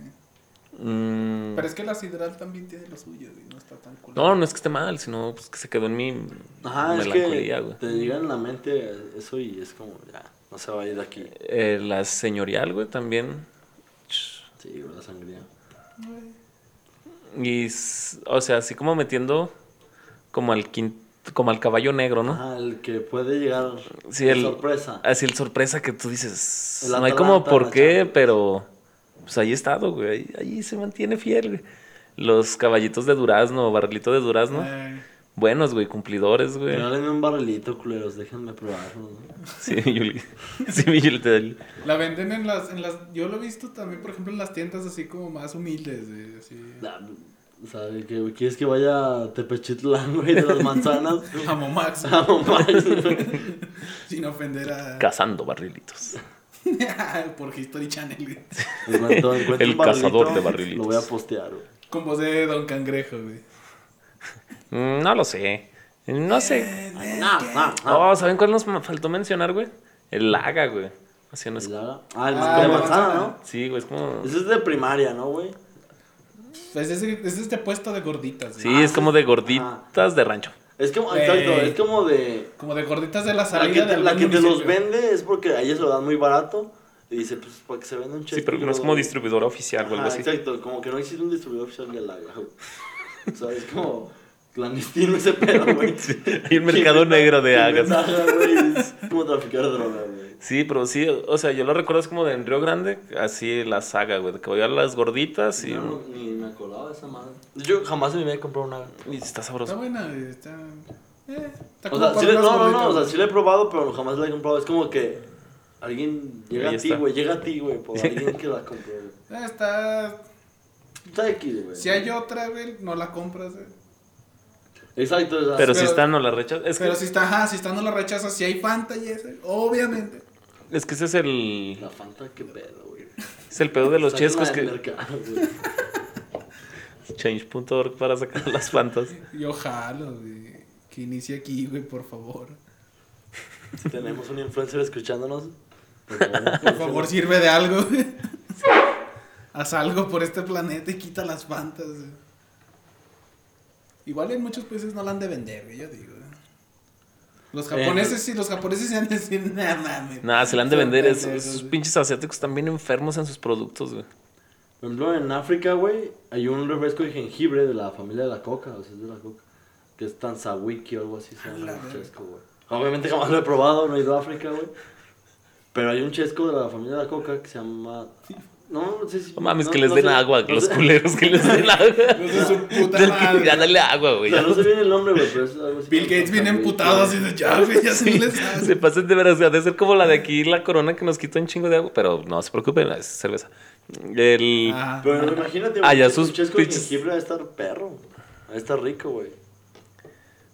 Mm, Pero es que la sidral también tiene lo suyo, güey. No está tan cool. No, no es que esté mal, sino pues, que se quedó en mi Ajá, es melancolía, que güey. te digan en la mente eso y es como, ya, no se va a ir de aquí. Eh, la señorial, güey, también. Sí, güey, la sangría. Y, o sea, así como metiendo como al quin- como al caballo negro, ¿no? Ajá, el que puede llegar Sí, el- sorpresa. Así el sorpresa que tú dices. El no hay como por qué, Champions. pero pues ahí he estado, güey. Ahí, ahí se mantiene fiel, güey. Los caballitos de durazno, barrilito de durazno. Ay, Buenos, güey, cumplidores, güey. Regálenme un barrilito, culeros, déjenme probarlo. ¿no? Sí, mi Yuli. Sí, mi Yuli te da- La venden en las, en las. Yo lo he visto también, por ejemplo, en las tiendas así como más humildes, güey. Así. Nah, O sea, que ¿quieres que vaya a Tepechitlán, güey, de las manzanas? Amo Max. Ah, mamá, güey. sin ofender a. Cazando barrilitos. por History Channel, cuanto El cazador de barrilitos. Lo voy a postear, güey. Con voz de Don Cangrejo, güey. Mm, No lo sé. No sé. No, no, no. Oh, ¿saben cuál nos faltó mencionar, güey? El laga, güey. Así no es. El haga- Ah, el Ah, de manzana. ¿no? Sí, güey, es como. Ese es de primaria, ¿no, güey? Es, ese, es este puesto de gorditas, güey. Sí, es como de gorditas de rancho. Es como, exacto, es como de... Como de gorditas de la La salida que, te, la que te los vende es porque a ellos lo dan muy barato. Y dice, pues, para que se venda un cheque. Sí, pero no es como distribuidora oficial o algo así. exacto, como que no existe un distribuidor oficial de Laga, güey. O sea, es como clandestino ese pedo, güey. hay un mercado negro de güey, es como traficar droga, güey. Sí, pero sí, o sea, yo lo recuerdo es como de en Río Grande, así la saga, güey, de que voy a las gorditas y, no, ni me acordaba de esa madre. Yo jamás en mi vida he comprado una. y está Está sabroso. buena, güey. Está. Eh, está O sea, sí le, no, no, no, o sea, sí la he probado, pero jamás la he comprado. Es como que alguien llega a ti, está. güey, llega a ti, güey, por alguien que la compró. Eh, Está. Está aquí, güey. Si hay otra, güey, no la compras, güey. Exacto, o sea, Pero si está, no la rechazas. Es, Pero que, si está, ajá, si está, no la rechazas. Si hay Fanta y ese, obviamente. es que ese es el, La Fanta, qué pedo, güey. es el pedo de los chescos que... mercado. Change.org para sacar las fantas. Yo jalo, güey. Que inicie aquí, güey, por favor. Si tenemos un influencer escuchándonos, por favor, Por favor, sirve de algo, güey. Haz algo por este planeta y quita las Fantas, güey. Igual en muchos países no la han de vender, güey, yo digo. güey. Los japoneses sí, los japoneses sí han de decir, nada mames. Nada, se la han de vender. Esos, pinches asiáticos están bien enfermos en sus productos, güey. Por ejemplo, en África, güey, hay un refresco de jengibre de la familia de la coca, o sea, es de la coca. Que es Tanzawiki o algo así se llama la el chesco, güey. Obviamente jamás lo he probado, no he ido a África, güey. Pero hay un chesco de la familia de la coca que se llama... No, no sé si... No mames, no- que les no den sé- agua, no los sé- culeros que les den agua. Hijos de su puta madre. ya dale agua, O güey. sea, ya. no sé bien el nombre, güey, pero es algo así. Bill Gates viene emputado así de ya, güey, ya se Sí, les sabe. se pasen de veras, o sea, de ser como la de aquí, la corona que nos quita un chingo de agua, pero no se preocupen, es cerveza. El... Ah, Pero imagínate, Ah, ya un sus chesco jengibre va a estar perro. Va a estar rico, güey.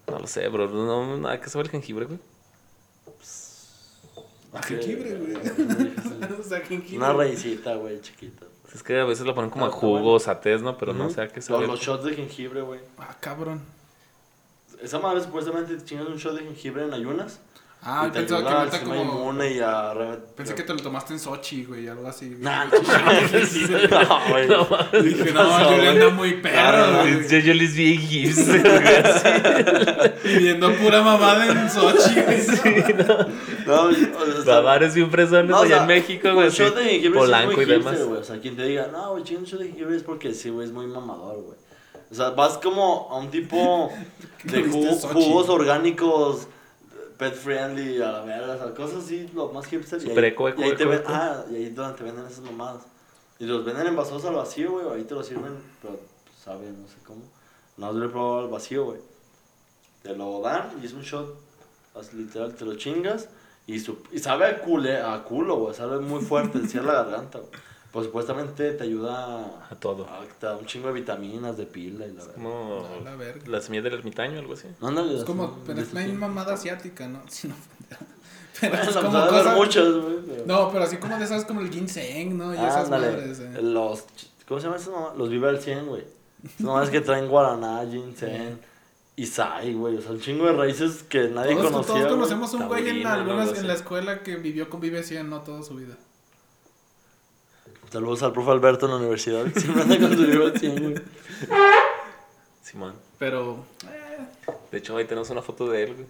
No lo sé, bro, no, nada que sabe el jengibre, güey. ah, jengibre, güey. Una raicita, güey, chiquita. Es que a veces lo ponen como a Ah, jugos, a tés, ¿no? Pero no sé a qué Los, sabe. los shots de jengibre, güey. Ah, cabrón. Esa madre supuestamente te chingas un shot de jengibre en ayunas. Ah, y pensaba que neta como- inmune y a... Pensé que te lo tomaste en Sochi, güey, algo así. güey. Nah, no, no, güey. No mames. Dije, ¿Qué no, yo le ando muy perro, Ah, güey. Yo, yo les vi en GIFs, güey. Pidiendo pura mamada en Sochi, güey. No, o sea, Babares bien fresones No, o allá sea, en México, güey. así, de sí Polanco muy y demás. O sea, quien te diga, no, güey, chinga un shot de jengibre es porque sí, güey, es muy mamador, güey. O sea, vas como a un tipo de jugos orgánicos, pet friendly, a la verga, o sea, cosas así, lo más hipster. y ahí- eco, eco, y ahí te eco, ven- eco. Ah, y ahí donde te venden esas mamadas. Y los venden en vasos al vacío, güey, ahí te lo sirven, pero pues, sabe, no sé cómo. No, lo he probado al vacío, güey. Te lo dan y es un shot, así, literal, te lo chingas. Y, su- y sabe a, cule, a culo, güey. Sabe muy fuerte, te cierra la garganta, güey. Pues supuestamente te ayuda A todo. a- te da un chingo de vitaminas, de pila y la verdad. Como No, la verga. la semilla del ermitaño, algo así. Ándale, Es como, así, pero es una tipo. mamada asiática, ¿no? Sí, no. Pero Bueno, es como cosa... muchas, güey. No, pero así como de esas como el ginseng, ¿no? Y esas Ándale. madres, eh. Los, ¿cómo se llama esas mamadas? Los Viva al 100, güey. Esas mamadas que traen guaraná, ginseng, Isai, güey. O sea, un chingo de raíces que nadie Todos, conocía. todos conocemos un güey en, ¿no? algunas, en la escuela que vivió con Vive 100, ¿no? Toda su vida. Saludos al profe Alberto en la universidad. Siempre anda con su Viva al 100, güey. Simón. Pero, eh, De hecho, ahí tenemos una foto de él, güey.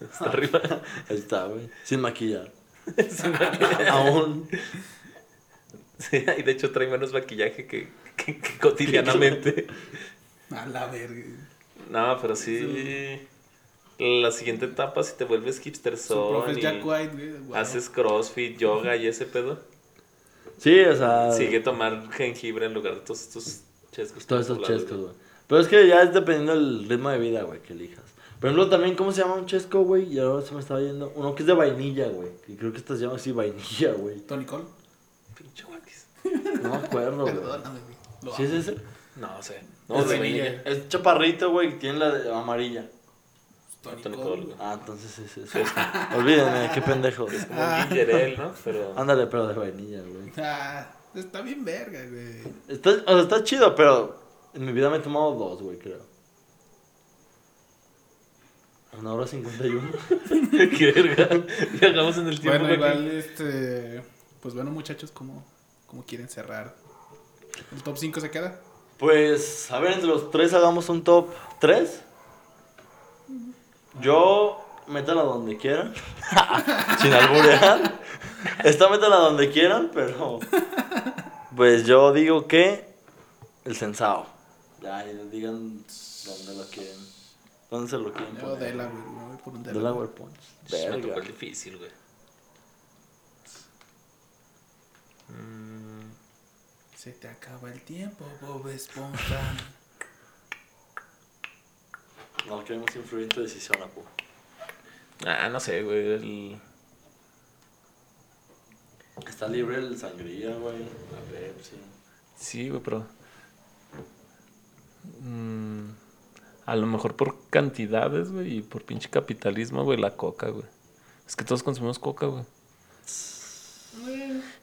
Está arriba. Ahí está, güey. Sin maquillar. Aún. Sí, y de hecho trae menos maquillaje que, que- que cotidianamente. a la verga. No, pero sí. La siguiente etapa, si te vuelves hipster Su profe es y Jack White, güey. wow. haces crossfit, yoga y ese pedo, Sí, o sea. sigue tomar jengibre en lugar de todos estos chescos. Todos populares, chescos, güey. Pero es que ya es dependiendo del ritmo de vida, güey, que elijas. Por ejemplo, también, ¿cómo se llama un chesco, güey? Y ahora se me estaba yendo. Uno que es de vainilla, güey. Que creo que esta se llama así vainilla, güey. Tony Cole. Pinche guakis. No me acuerdo, güey. Perdóname, güey. ¿Sí es ese? No sé. No, No, es de vainilla. vainilla. Es chaparrito, güey, que tiene la de- amarilla. Tony, Tony Cole. Cole, güey. Ah, entonces es ese. Olvídenme, qué pendejo. Es como un ginger ale, ¿no? Pero. Ándale, pero de vainilla, güey. Ah, está bien verga, güey. Está, o sea, está chido, pero en mi vida me he tomado dos, güey, creo. Una hora cincuenta y uno. Qué verga. Viajamos en el tiempo. Bueno, igual, este. Pues bueno, muchachos, ¿cómo, cómo quieren cerrar? ¿El top 5 se queda? Pues, a ver, entre los tres hagamos un top 3. Yo, métala donde quieran. Sin alburear. Esta métala donde quieran, pero. Pues yo digo que. El sensao. Ya, y digan dónde lo quieren. ¿Dónde se lo quieren Yo, poner? Delaware, me voy por un Delaware Delaware. Punch. Me Verga. tocó el difícil, güey. Mm, Se te acaba el tiempo, Bob Esponja. No queremos influir en tu decisión, Apu. Ah, no sé, güey. El... Está libre el sangría, güey. A ver, sí. Sí, güey, pero. Mm, a lo mejor por cantidades, güey, y por pinche capitalismo, güey, la coca, güey. Es que todos consumimos coca, güey.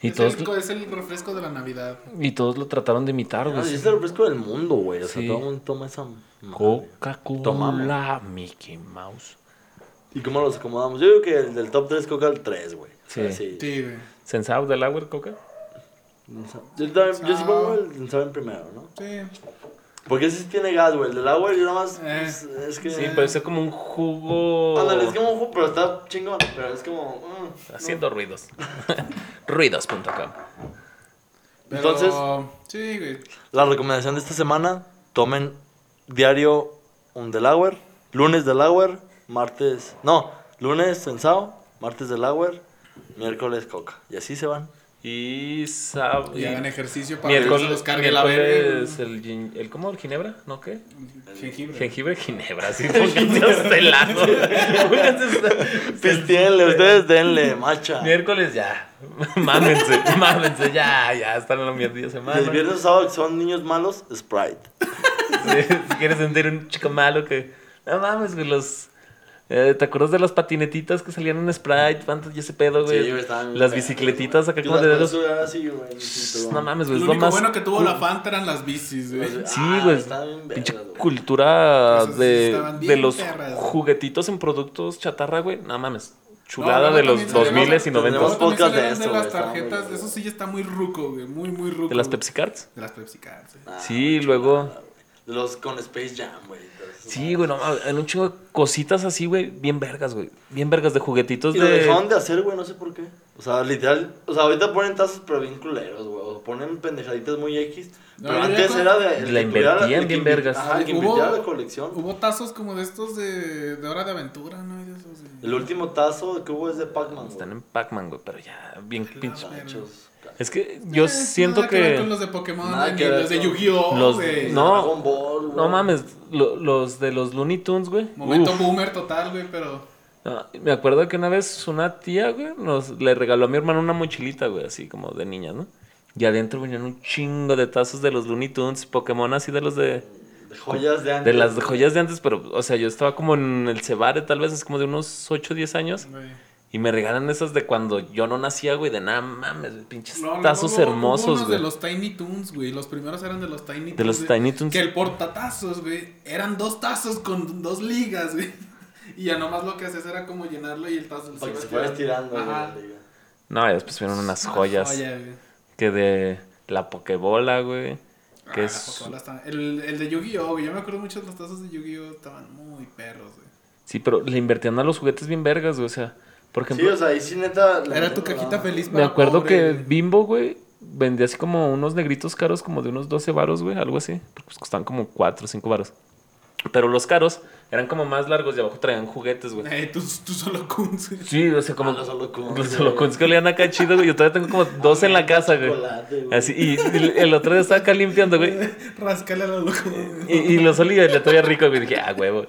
Y es, todos- el, es el refresco de la Navidad. Y todos lo trataron de imitar, Ah, güey. y es el refresco del mundo, güey. O sea, Sí. todo el mundo toma esa. Coca-Cola, Tomamos. Mickey Mouse. ¿Y cómo los acomodamos? Yo digo que el del top 3 Coca el 3, güey. O sea, Sí. sí. Sí, güey. ¿Sensao del agua, coca? Yo, también- yo sí Ah. pongo el Sensao en primero, ¿no? Sí. Porque ese sí tiene gas, güey. El del agua yo nada más. Eh. pues, es que. Sí, puede ser como un jugo. Ándale, es como un jugo, pero está chingón. Pero es como. mm, Haciendo ruidos. Ruidos.com. Pero, Entonces- Sí, güey. La recomendación de esta semana: tomen diario un Delaware. Lunes Delaware, martes. No, lunes Sensao, martes Delaware, miércoles Coca. Y así se van. Y sábado. Y hagan ejercicio para que los cargue la verga. el, el ¿cómo? ¿El ginebra? ¿No qué? Jengibre. Jengibre, ginebra, sí, pónganse hasta el lado. Pistienle, ustedes denle, macha. Miércoles ya. Mámense, mámense, ya, ya, están en la mierda de semana. El viernes sábado que son niños malos, Sprite. Sí, si quieres sentir un chico malo que. No mames, güey, los. Eh, ¿Te acuerdas de las patinetitas que salían en Sprite? ¿Cuánto? Y ese pedo, güey. Sí, güey, estaban las bicicletitas acá como las de dedos. así, güey. No mames, güey, Lo es lo único más. bueno que tuvo la Fanta eran las bicis, güey. Sí, Ah, güey. Pinche güey. cultura de, de los perras, juguetitos en productos chatarra, güey. No mames. chulada No, de los también 2000 y salieron- 90 tenemos luego también podcast de eso, las está muy tarjetas, eso sí ya está muy ruco, güey, muy, muy ruco. de las. Pepsi Cards. De las Pepsi Cards. Ah, Sí, chulada, luego-. De los con Space Jam, güey. Sí, güey, no, en un chingo de cositas así, güey, bien vergas, güey. Bien vergas de juguetitos Y lo de... dejaron de hacer, güey, no sé por qué. O sea, literal, o sea, ahorita ponen tazos pero bien culeros, güey. O ponen pendejaditas muy X. No, pero antes ya era de... La invertían bien vergas. Ajá, que Hubo- invirtiera la colección. Hubo tazos como de estos de, de Hora de Aventura, ¿no? Y esos de- El último tazo que hubo es de Pac-Man, Están güey. en Pac-Man, güey, pero ya, bien pinche... Es que yo Eh, siento nada ver que... con los de Pokémon, Nada ni que ver los de Yu-Gi-Oh! Los- güey. no. Dragon Ball. No mames, lo- los de los Looney Tunes, güey. Momento uf. boomer total, güey, pero. No, me acuerdo que una vez una tía, güey, nos le regaló a mi hermano una mochilita, güey, así como de niñas, ¿no? Y adentro venían un chingo de tazos de los Looney Tunes, Pokémon así de los de... De joyas de antes. De las joyas de antes, pero, o sea, yo estaba como en el Cebare, tal vez, es como de unos 8 o 10 años. güey. Y me regalan esas de cuando yo no nacía, güey, de nada mames, pinches No, no, tazos hermosos, güey. de los Tiny Toons, güey. Los primeros eran de los Tiny Toons. De los güey. Tiny Toons. Que el portatazos, güey, eran dos tazos con dos ligas, güey. Y ya nomás lo que haces era como llenarlo y el tazo iba se fuera estirando, güey. Ajá. la liga. No, y después vieron unas Una joyas. joya. Que de la Pokebola, güey. Que Ah, es... la Pokébola está- El, el de Yu-Gi-Oh, güey. Yo me acuerdo mucho de los tazos de Yu-Gi-Oh! Estaban muy perros, güey. Sí, pero le invertían a los juguetes bien vergas, güey. O sea, por Sí, ejemplo, o sea, ahí sí neta... Era tu cajita feliz me para acuerdo pobre, que. Bimbo, güey, vendía así como unos negritos caros, como de unos 12 varos, güey, algo así. Porque pues, costaban como 4 o 5 varos. Pero los caros eran como más largos y abajo traían juguetes, güey. Eh, tú, tú solo güey. Sí, o sea, como. Ah, los holocuns, Los güey. holocuns que olían acá chido, güey. Yo todavía tengo como dos en la casa, güey. Chocolate, güey. Así, y, y el otro día estaba acá limpiando, güey. Rascale a la loco, güey. Y, y los olía y le todavía rico, güey. Dije, ah, huevo.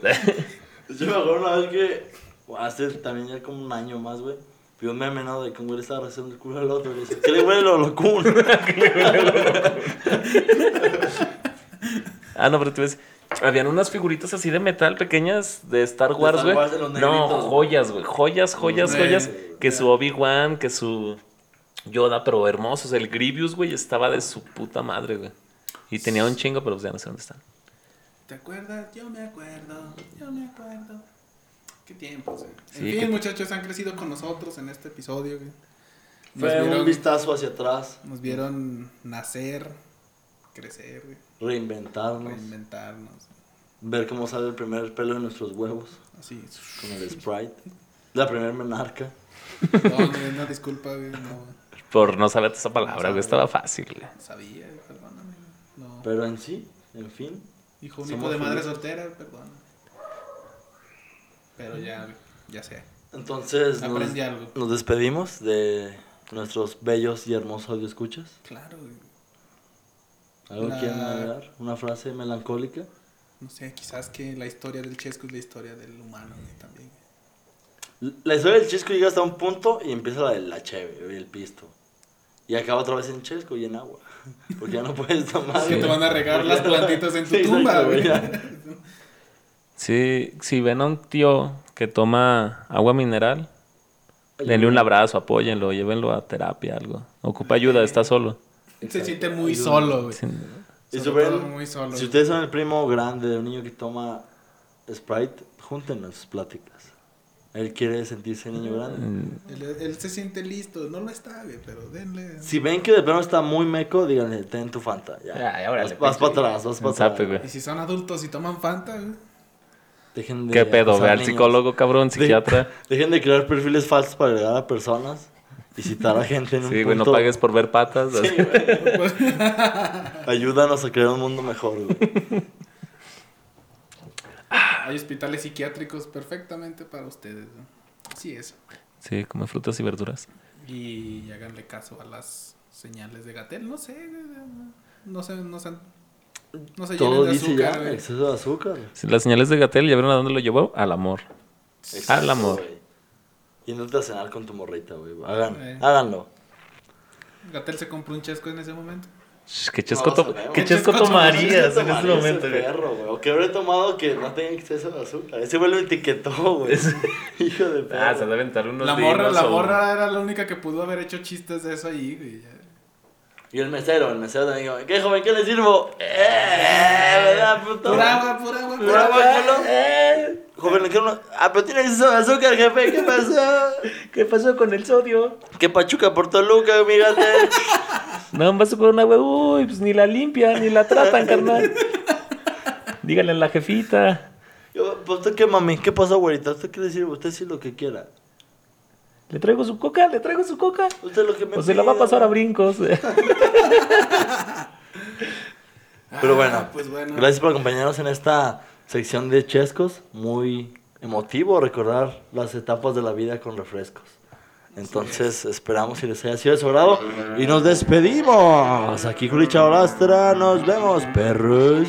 Yo me acuerdo una vez que, hace también ya como un año más, güey, vi un meme, ¿no? De que un güey le estaba rezando el culo al otro y le dice, ¿qué le huele el holocún? Ah, no, pero te ves. Habían unas figuritas así de metal pequeñas de Star Wars, güey. No, joyas, güey. Joyas, joyas, joyas. Que su Obi-Wan, que su Yoda, pero hermosos. El Grievous, güey, estaba de su puta madre, güey. Y tenía un chingo, pero pues ya no sé dónde están. ¿Te acuerdas? Yo me acuerdo, yo me acuerdo. Qué tiempos, güey. En Sí, fin, qué- muchachos, han crecido con nosotros en este episodio, güey. Nos Fue un vieron, vistazo hacia atrás, nos vieron nacer, crecer, güey, reinventarnos, reinventarnos. ver cómo sale el primer pelo de nuestros huevos Así. con el Sprite. La primera menarca. No, no, no, disculpa, güey, no Por no saber esa palabra, güey. Estaba fácil, güey. sabía, güey, perdóname. No. Pero en sí, en fin, Hijo único de madre soltera, perdón. Pero ya, ya sé. entonces nos, algo. nos despedimos de nuestros bellos y hermosos audio escuchas. Claro, güey. ¿Algo La- quieren agregar? ¿Una frase melancólica? No sé, quizás que la historia del Chesco es la historia del humano, güey, también. La historia del Chesco llega hasta un punto y empieza la de la cheve el pisto. Y acaba otra vez en Chesco y en agua. Porque ya no puedes tomar. que te van a regar las plantitas en tu Sí, tumba, güey. Sí, si ven a un tío que toma agua mineral, denle un abrazo, apóyenlo, llévenlo a terapia, algo. Ocupa ayuda, está solo. Se siente muy Ayuda. solo, güey. Sí. Muy solo. si güey. ustedes son el primo grande de un niño que toma Sprite, júntenlo en sus pláticas. Él quiere sentirse niño grande. Él, él se siente listo, no lo está, güey, pero denle. Si ven que de plano está muy meco, díganle, ten tu Fanta. Ya. Ya, ya, órale, vas vas para atrás, vas para atrás. Y si son adultos y toman Fanta, güey. Dejen de ¿Qué pedo? Ve al psicólogo, cabrón, De- psiquiatra. Dejen de crear perfiles falsos para agregar a personas y citar a gente en un Sí, güey, no pagues por ver patas. Sí, güey. Ayúdanos a crear un mundo mejor, güey. Hay hospitales psiquiátricos perfectamente para ustedes, ¿no? Así es. Sí, come frutas y verduras. Y háganle caso a las señales de Gatel. No sé, güey, no sé, no sé. No se llenen Todo de dice azúcar, ya, exceso de azúcar. Las señales de Gatel, ¿ya vieron a dónde lo llevó? Al amor. Exacto, Al amor. güey. Yéndote a cenar con tu morrita, güey. Hagan, Eh. Háganlo. Gatel se compró un chesco en ese momento. Shh, ¿Qué chesco, No. ¿qué ¿Qué chesco chesco tomarías ¿Qué en tomaría momento, ese güey? ¿O qué habré tomado que no tenga exceso de azúcar? Ese güey lo etiquetó, güey. Hijo de perro. Ah, se ha de aventar unos La morra, la o- morra era la única que pudo haber hecho chistes de eso ahí, güey. Y el mesero, el mesero también dijo, ¿qué joven, qué le sirvo? ¡Eh! ¿Verdad, puto? Pura agua, pura agua, Pura agua, culo. ¡Eh! Joven, le quiero. Ah, pero tiene azúcar, jefe. ¿Qué pasó? ¿Qué pasó con el sodio? ¿Qué pachuca por Toluca, mi gate? No, vas con una agua. Uy, pues ni la limpian, ni la tratan, carnal. Díganle a la jefita. Yo, Pues, ¿usted qué, mami? ¿Qué pasó, güerita? ¿Usted quiere decir? Usted sí lo que quiera. ¿Le traigo su coca? ¿Le traigo su coca? Usted lo que me O se la va a pasar a brincos. Pero Ah, bueno, pues bueno. gracias por acompañarnos en esta sección de chescos. Muy emotivo recordar las etapas de la vida con refrescos. Entonces, esperamos que les haya sido de su agrado. Y nos despedimos. Aquí Juli Chabrastra. Nos vemos, perros.